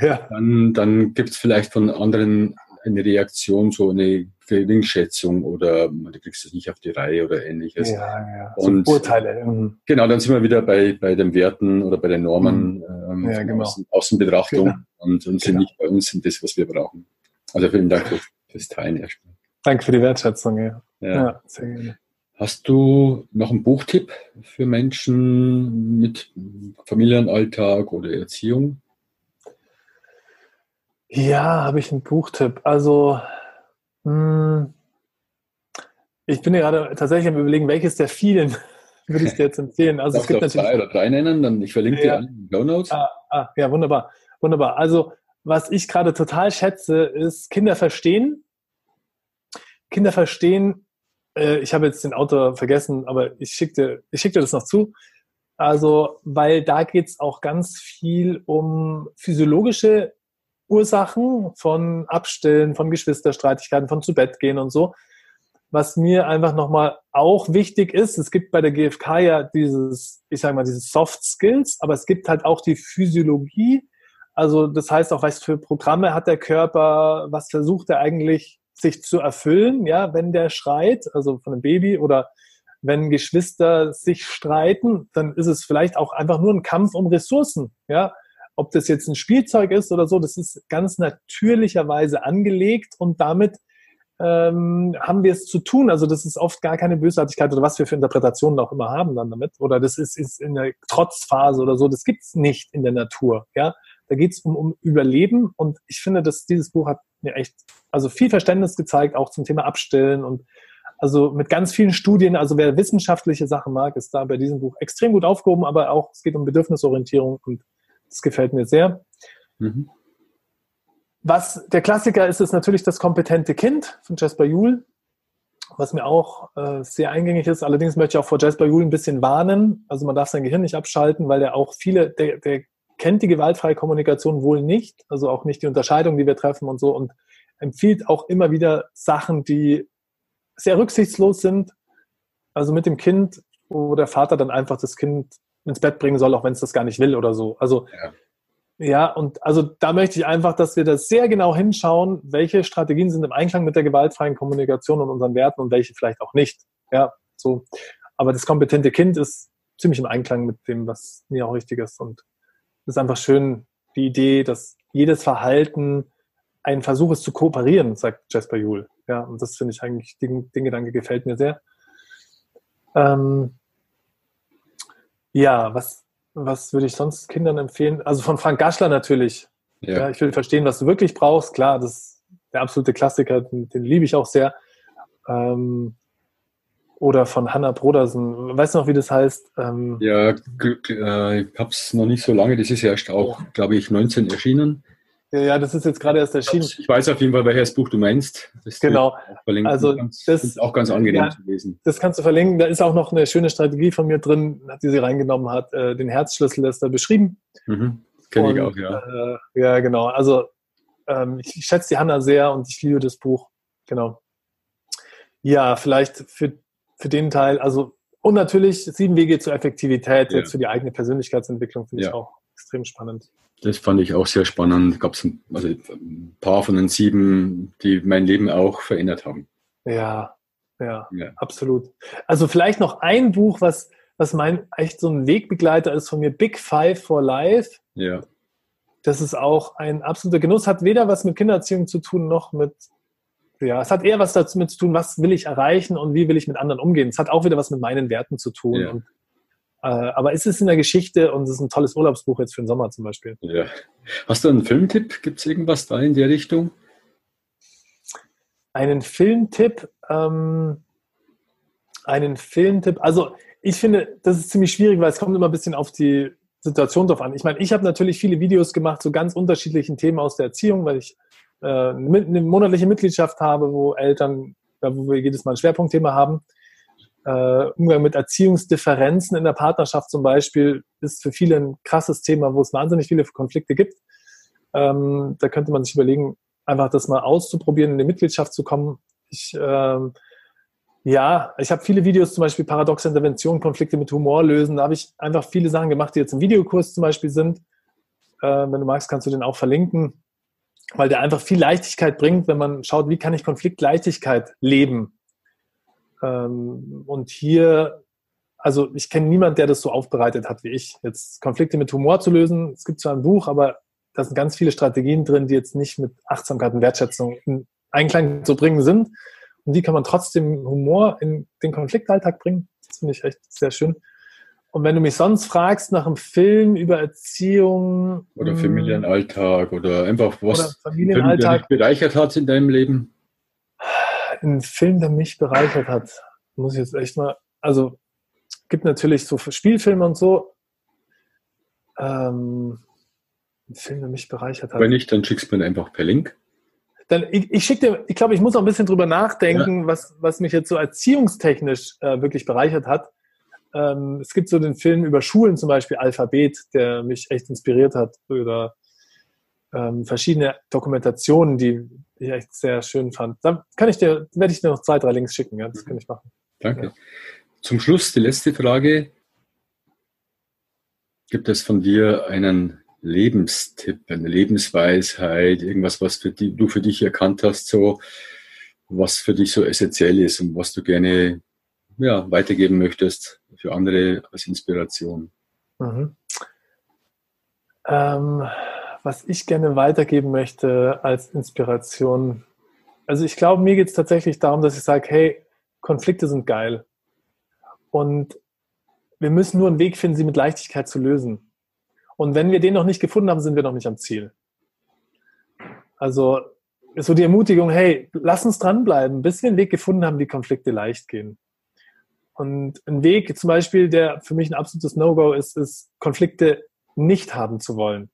ja. dann, dann gibt es vielleicht von anderen eine Reaktion, so eine Geringschätzung oder du kriegst es nicht auf die Reihe oder ähnliches. Ja, ja. Und so Urteile. Mhm. Genau, dann sind wir wieder bei, bei den Werten oder bei den Normen mhm. ähm, ja, genau. Außen, Außenbetrachtung genau. und, und sind genau. nicht bei uns, sind das, was wir brauchen. Also vielen Dank fürs Teilen erstmal. Danke für die Wertschätzung, ja. ja. ja sehr gerne. Hast du noch einen Buchtipp für Menschen mit Familienalltag oder Erziehung? Ja, habe ich einen Buchtipp. Also, mh, hm, ich bin gerade tatsächlich am überlegen, welches der vielen würde ich dir jetzt empfehlen. Also Darfst es gibt natürlich zwei oder drei nennen, dann ich verlinke ja. dir alle in Show Notes. Ah, ah, ja, wunderbar, wunderbar. Also was ich gerade total schätze, ist Kinder verstehen. Kinder verstehen. Äh, ich habe jetzt den Autor vergessen, aber ich schicke dir, ich schick dir das noch zu. Also, weil da geht es auch ganz viel um physiologische Ursachen von Abstillen, von Geschwisterstreitigkeiten, von zu Bett gehen und so. Was mir einfach nochmal auch wichtig ist, es gibt bei der GfK ja dieses, ich sage mal, diese Soft Skills, aber es gibt halt auch die Physiologie. Also das heißt auch, was für Programme hat der Körper, was versucht er eigentlich sich zu erfüllen, ja, wenn der schreit, also von einem Baby oder wenn Geschwister sich streiten, dann ist es vielleicht auch einfach nur ein Kampf um Ressourcen, ja ob das jetzt ein Spielzeug ist oder so, das ist ganz natürlicherweise angelegt und damit ähm, haben wir es zu tun. Also das ist oft gar keine Bösartigkeit oder was wir für Interpretationen auch immer haben dann damit. Oder das ist, ist in der Trotzphase oder so. Das gibt's nicht in der Natur. Ja, da geht's um, um Überleben und ich finde, dass dieses Buch hat mir echt also viel Verständnis gezeigt, auch zum Thema Abstellen und also mit ganz vielen Studien. Also wer wissenschaftliche Sachen mag, ist da bei diesem Buch extrem gut aufgehoben. Aber auch es geht um Bedürfnisorientierung und das gefällt mir sehr. Mhm. Was der Klassiker ist, ist natürlich das kompetente Kind von Jasper Juhl, was mir auch äh, sehr eingängig ist. Allerdings möchte ich auch vor Jasper Juhl ein bisschen warnen. Also man darf sein Gehirn nicht abschalten, weil er auch viele, der, der kennt die gewaltfreie Kommunikation wohl nicht, also auch nicht die Unterscheidung, die wir treffen und so und empfiehlt auch immer wieder Sachen, die sehr rücksichtslos sind. Also mit dem Kind, wo der Vater dann einfach das Kind ins Bett bringen soll, auch wenn es das gar nicht will oder so. Also ja. Ja, und also da möchte ich einfach, dass wir das sehr genau hinschauen, welche Strategien sind im Einklang mit der gewaltfreien Kommunikation und unseren Werten und welche vielleicht auch nicht. Ja, so. Aber das kompetente Kind ist ziemlich im Einklang mit dem, was mir auch wichtig ist. Und es ist einfach schön, die Idee, dass jedes Verhalten ein Versuch ist zu kooperieren, sagt Jasper Juhl. Ja, und das finde ich eigentlich, den, den Gedanke gefällt mir sehr. Ähm, ja, was, was würde ich sonst Kindern empfehlen? Also von Frank Gaschler natürlich. Ja. ja. ich will verstehen, was du wirklich brauchst. Klar, das ist der absolute Klassiker, den, den liebe ich auch sehr. Ähm, oder von Hannah Brodersen. Weißt du noch, wie das heißt? Ähm, ja, äh, ich habe es noch nicht so lange. Das ist ja erst auch, glaube ich, 19 erschienen. Ja, ja, das ist jetzt gerade erst erschienen. Ich weiß auf jeden Fall, welches Buch du meinst. Das genau. Also das ist auch ganz angenehm ja, zu lesen. Das kannst du verlinken. Da ist auch noch eine schöne Strategie von mir drin, die sie reingenommen hat. Äh, den Herzschlüssel ist da beschrieben. Mhm. Kenne ich auch, ja. Äh, ja, genau. Also ähm, ich, ich schätze die Hanna sehr und ich liebe das Buch. Genau. Ja, vielleicht für, für den Teil, also und natürlich sieben Wege zur Effektivität ja. jetzt für die eigene Persönlichkeitsentwicklung finde ja. ich auch extrem spannend. Das fand ich auch sehr spannend. Gab es ein, also ein paar von den sieben, die mein Leben auch verändert haben. Ja, ja, ja, absolut. Also vielleicht noch ein Buch, was, was mein echt so ein Wegbegleiter ist von mir, Big Five for Life. Ja. Das ist auch ein absoluter Genuss, hat weder was mit Kindererziehung zu tun, noch mit, ja, es hat eher was damit zu tun, was will ich erreichen und wie will ich mit anderen umgehen. Es hat auch wieder was mit meinen Werten zu tun. Ja. Und äh, aber ist es in der Geschichte und es ist ein tolles Urlaubsbuch jetzt für den Sommer zum Beispiel. Ja. Hast du einen Filmtipp? Gibt es irgendwas da in der Richtung? Einen Filmtipp? Ähm, einen Filmtipp? Also ich finde, das ist ziemlich schwierig, weil es kommt immer ein bisschen auf die Situation drauf an. Ich meine, ich habe natürlich viele Videos gemacht zu ganz unterschiedlichen Themen aus der Erziehung, weil ich eine monatliche Mitgliedschaft habe, wo Eltern, wo wir jedes Mal ein Schwerpunktthema haben äh, Umgang mit Erziehungsdifferenzen in der Partnerschaft zum Beispiel ist für viele ein krasses Thema, wo es wahnsinnig viele Konflikte gibt. Ähm, da könnte man sich überlegen, einfach das mal auszuprobieren, in die Mitgliedschaft zu kommen. Ich, ähm, ja, ich habe viele Videos, zum Beispiel paradoxe Intervention, Konflikte mit Humor lösen. Da habe ich einfach viele Sachen gemacht, die jetzt im Videokurs zum Beispiel sind. Äh, wenn du magst, kannst du den auch verlinken, weil der einfach viel Leichtigkeit bringt, wenn man schaut, wie kann ich Konfliktleichtigkeit leben. Ähm, und hier, also ich kenne niemanden, der das so aufbereitet hat wie ich. Jetzt Konflikte mit Humor zu lösen, es gibt zwar ein Buch, aber da sind ganz viele Strategien drin, die jetzt nicht mit Achtsamkeit und Wertschätzung in Einklang zu bringen sind. Und die kann man trotzdem Humor in den Konfliktalltag bringen. Das finde ich echt sehr schön. Und wenn du mich sonst fragst nach einem Film über Erziehung. Oder hm, Familienalltag oder einfach was oder Familienalltag. Film, bereichert hat in deinem Leben ein Film, der mich bereichert hat, muss ich jetzt echt mal, also gibt natürlich so Spielfilme und so. Ähm, ein Film, der mich bereichert hat. Wenn nicht, dann schickst du mir einfach per Link. Dann, ich, ich schicke dir, ich glaube, ich muss noch ein bisschen drüber nachdenken, ja. was, was mich jetzt so erziehungstechnisch äh, wirklich bereichert hat. Ähm, es gibt so den Film über Schulen zum Beispiel, Alphabet, der mich echt inspiriert hat. Oder ähm, verschiedene Dokumentationen, die ich echt sehr schön fand. Da kann ich dir, werde ich dir noch zwei, drei Links schicken, ja, das kann ich machen. Danke. Ja. Zum Schluss die letzte Frage. Gibt es von dir einen Lebenstipp, eine Lebensweisheit, irgendwas, was für die, du für dich erkannt hast, so was für dich so essentiell ist und was du gerne ja, weitergeben möchtest für andere als Inspiration? Mhm. Ähm, was ich gerne weitergeben möchte als Inspiration. Also ich glaube, mir geht es tatsächlich darum, dass ich sage, hey, Konflikte sind geil. Und wir müssen nur einen Weg finden, sie mit Leichtigkeit zu lösen. Und wenn wir den noch nicht gefunden haben, sind wir noch nicht am Ziel. Also ist so die Ermutigung, hey, lass uns dranbleiben, bis wir einen Weg gefunden haben, wie Konflikte leicht gehen. Und ein Weg zum Beispiel, der für mich ein absolutes No-Go ist, ist, Konflikte nicht haben zu wollen.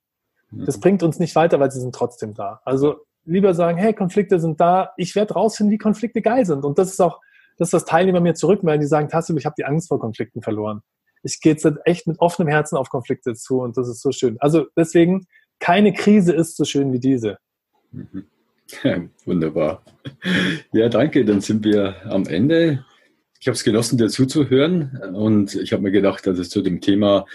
Das bringt uns nicht weiter, weil sie sind trotzdem da. Also lieber sagen, hey, Konflikte sind da, ich werde rausfinden, wie Konflikte geil sind. Und das ist auch das, was Teilnehmer mir zurückmelden, die sagen, Tassel, ich habe die Angst vor Konflikten verloren. Ich gehe jetzt echt mit offenem Herzen auf Konflikte zu und das ist so schön. Also deswegen, keine Krise ist so schön wie diese. Ja, wunderbar. Ja, danke. Dann sind wir am Ende. Ich habe es genossen, dir zuzuhören und ich habe mir gedacht, dass es zu dem Thema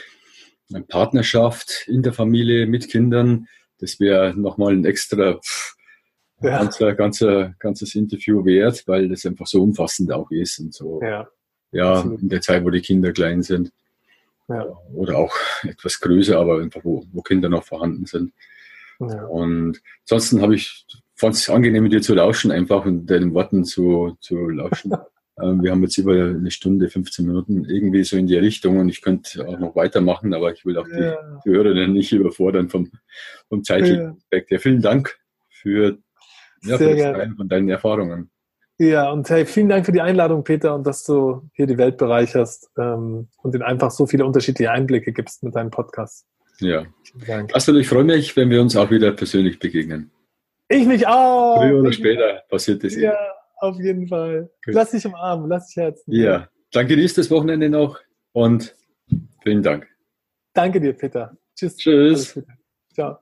Partnerschaft in der Familie mit Kindern, das wäre nochmal ein extra ja. ganzer, ganzer, ganzes Interview wert, weil das einfach so umfassend auch ist und so. Ja, ja in der Zeit, wo die Kinder klein sind. Ja. Oder auch etwas größer, aber einfach, wo, wo Kinder noch vorhanden sind. Ja. Und ansonsten habe ich, fand es angenehm, mit dir zu lauschen, einfach und deinen Worten zu, zu lauschen. Ähm, wir haben jetzt über eine Stunde, 15 Minuten irgendwie so in die Richtung und ich könnte auch noch weitermachen, aber ich will auch die, ja. die Hörerinnen nicht überfordern vom, vom zeitlichen Aspekt. Ja, vielen Dank für, ja, für das Teilen von deinen Erfahrungen. Ja, und hey, vielen Dank für die Einladung, Peter, und dass du hier die Welt bereicherst ähm, und den einfach so viele unterschiedliche Einblicke gibst mit deinem Podcast. Ja. Danke. Also ich freue mich, wenn wir uns auch wieder persönlich begegnen. Ich mich auch. Früher oder später passiert das. Ja, auf jeden Fall. Gut. Lass dich umarmen, lass dich herzen. Ja, dann genießt das Wochenende noch und vielen Dank. Danke dir, Peter. Tschüss. Tschüss. Ciao.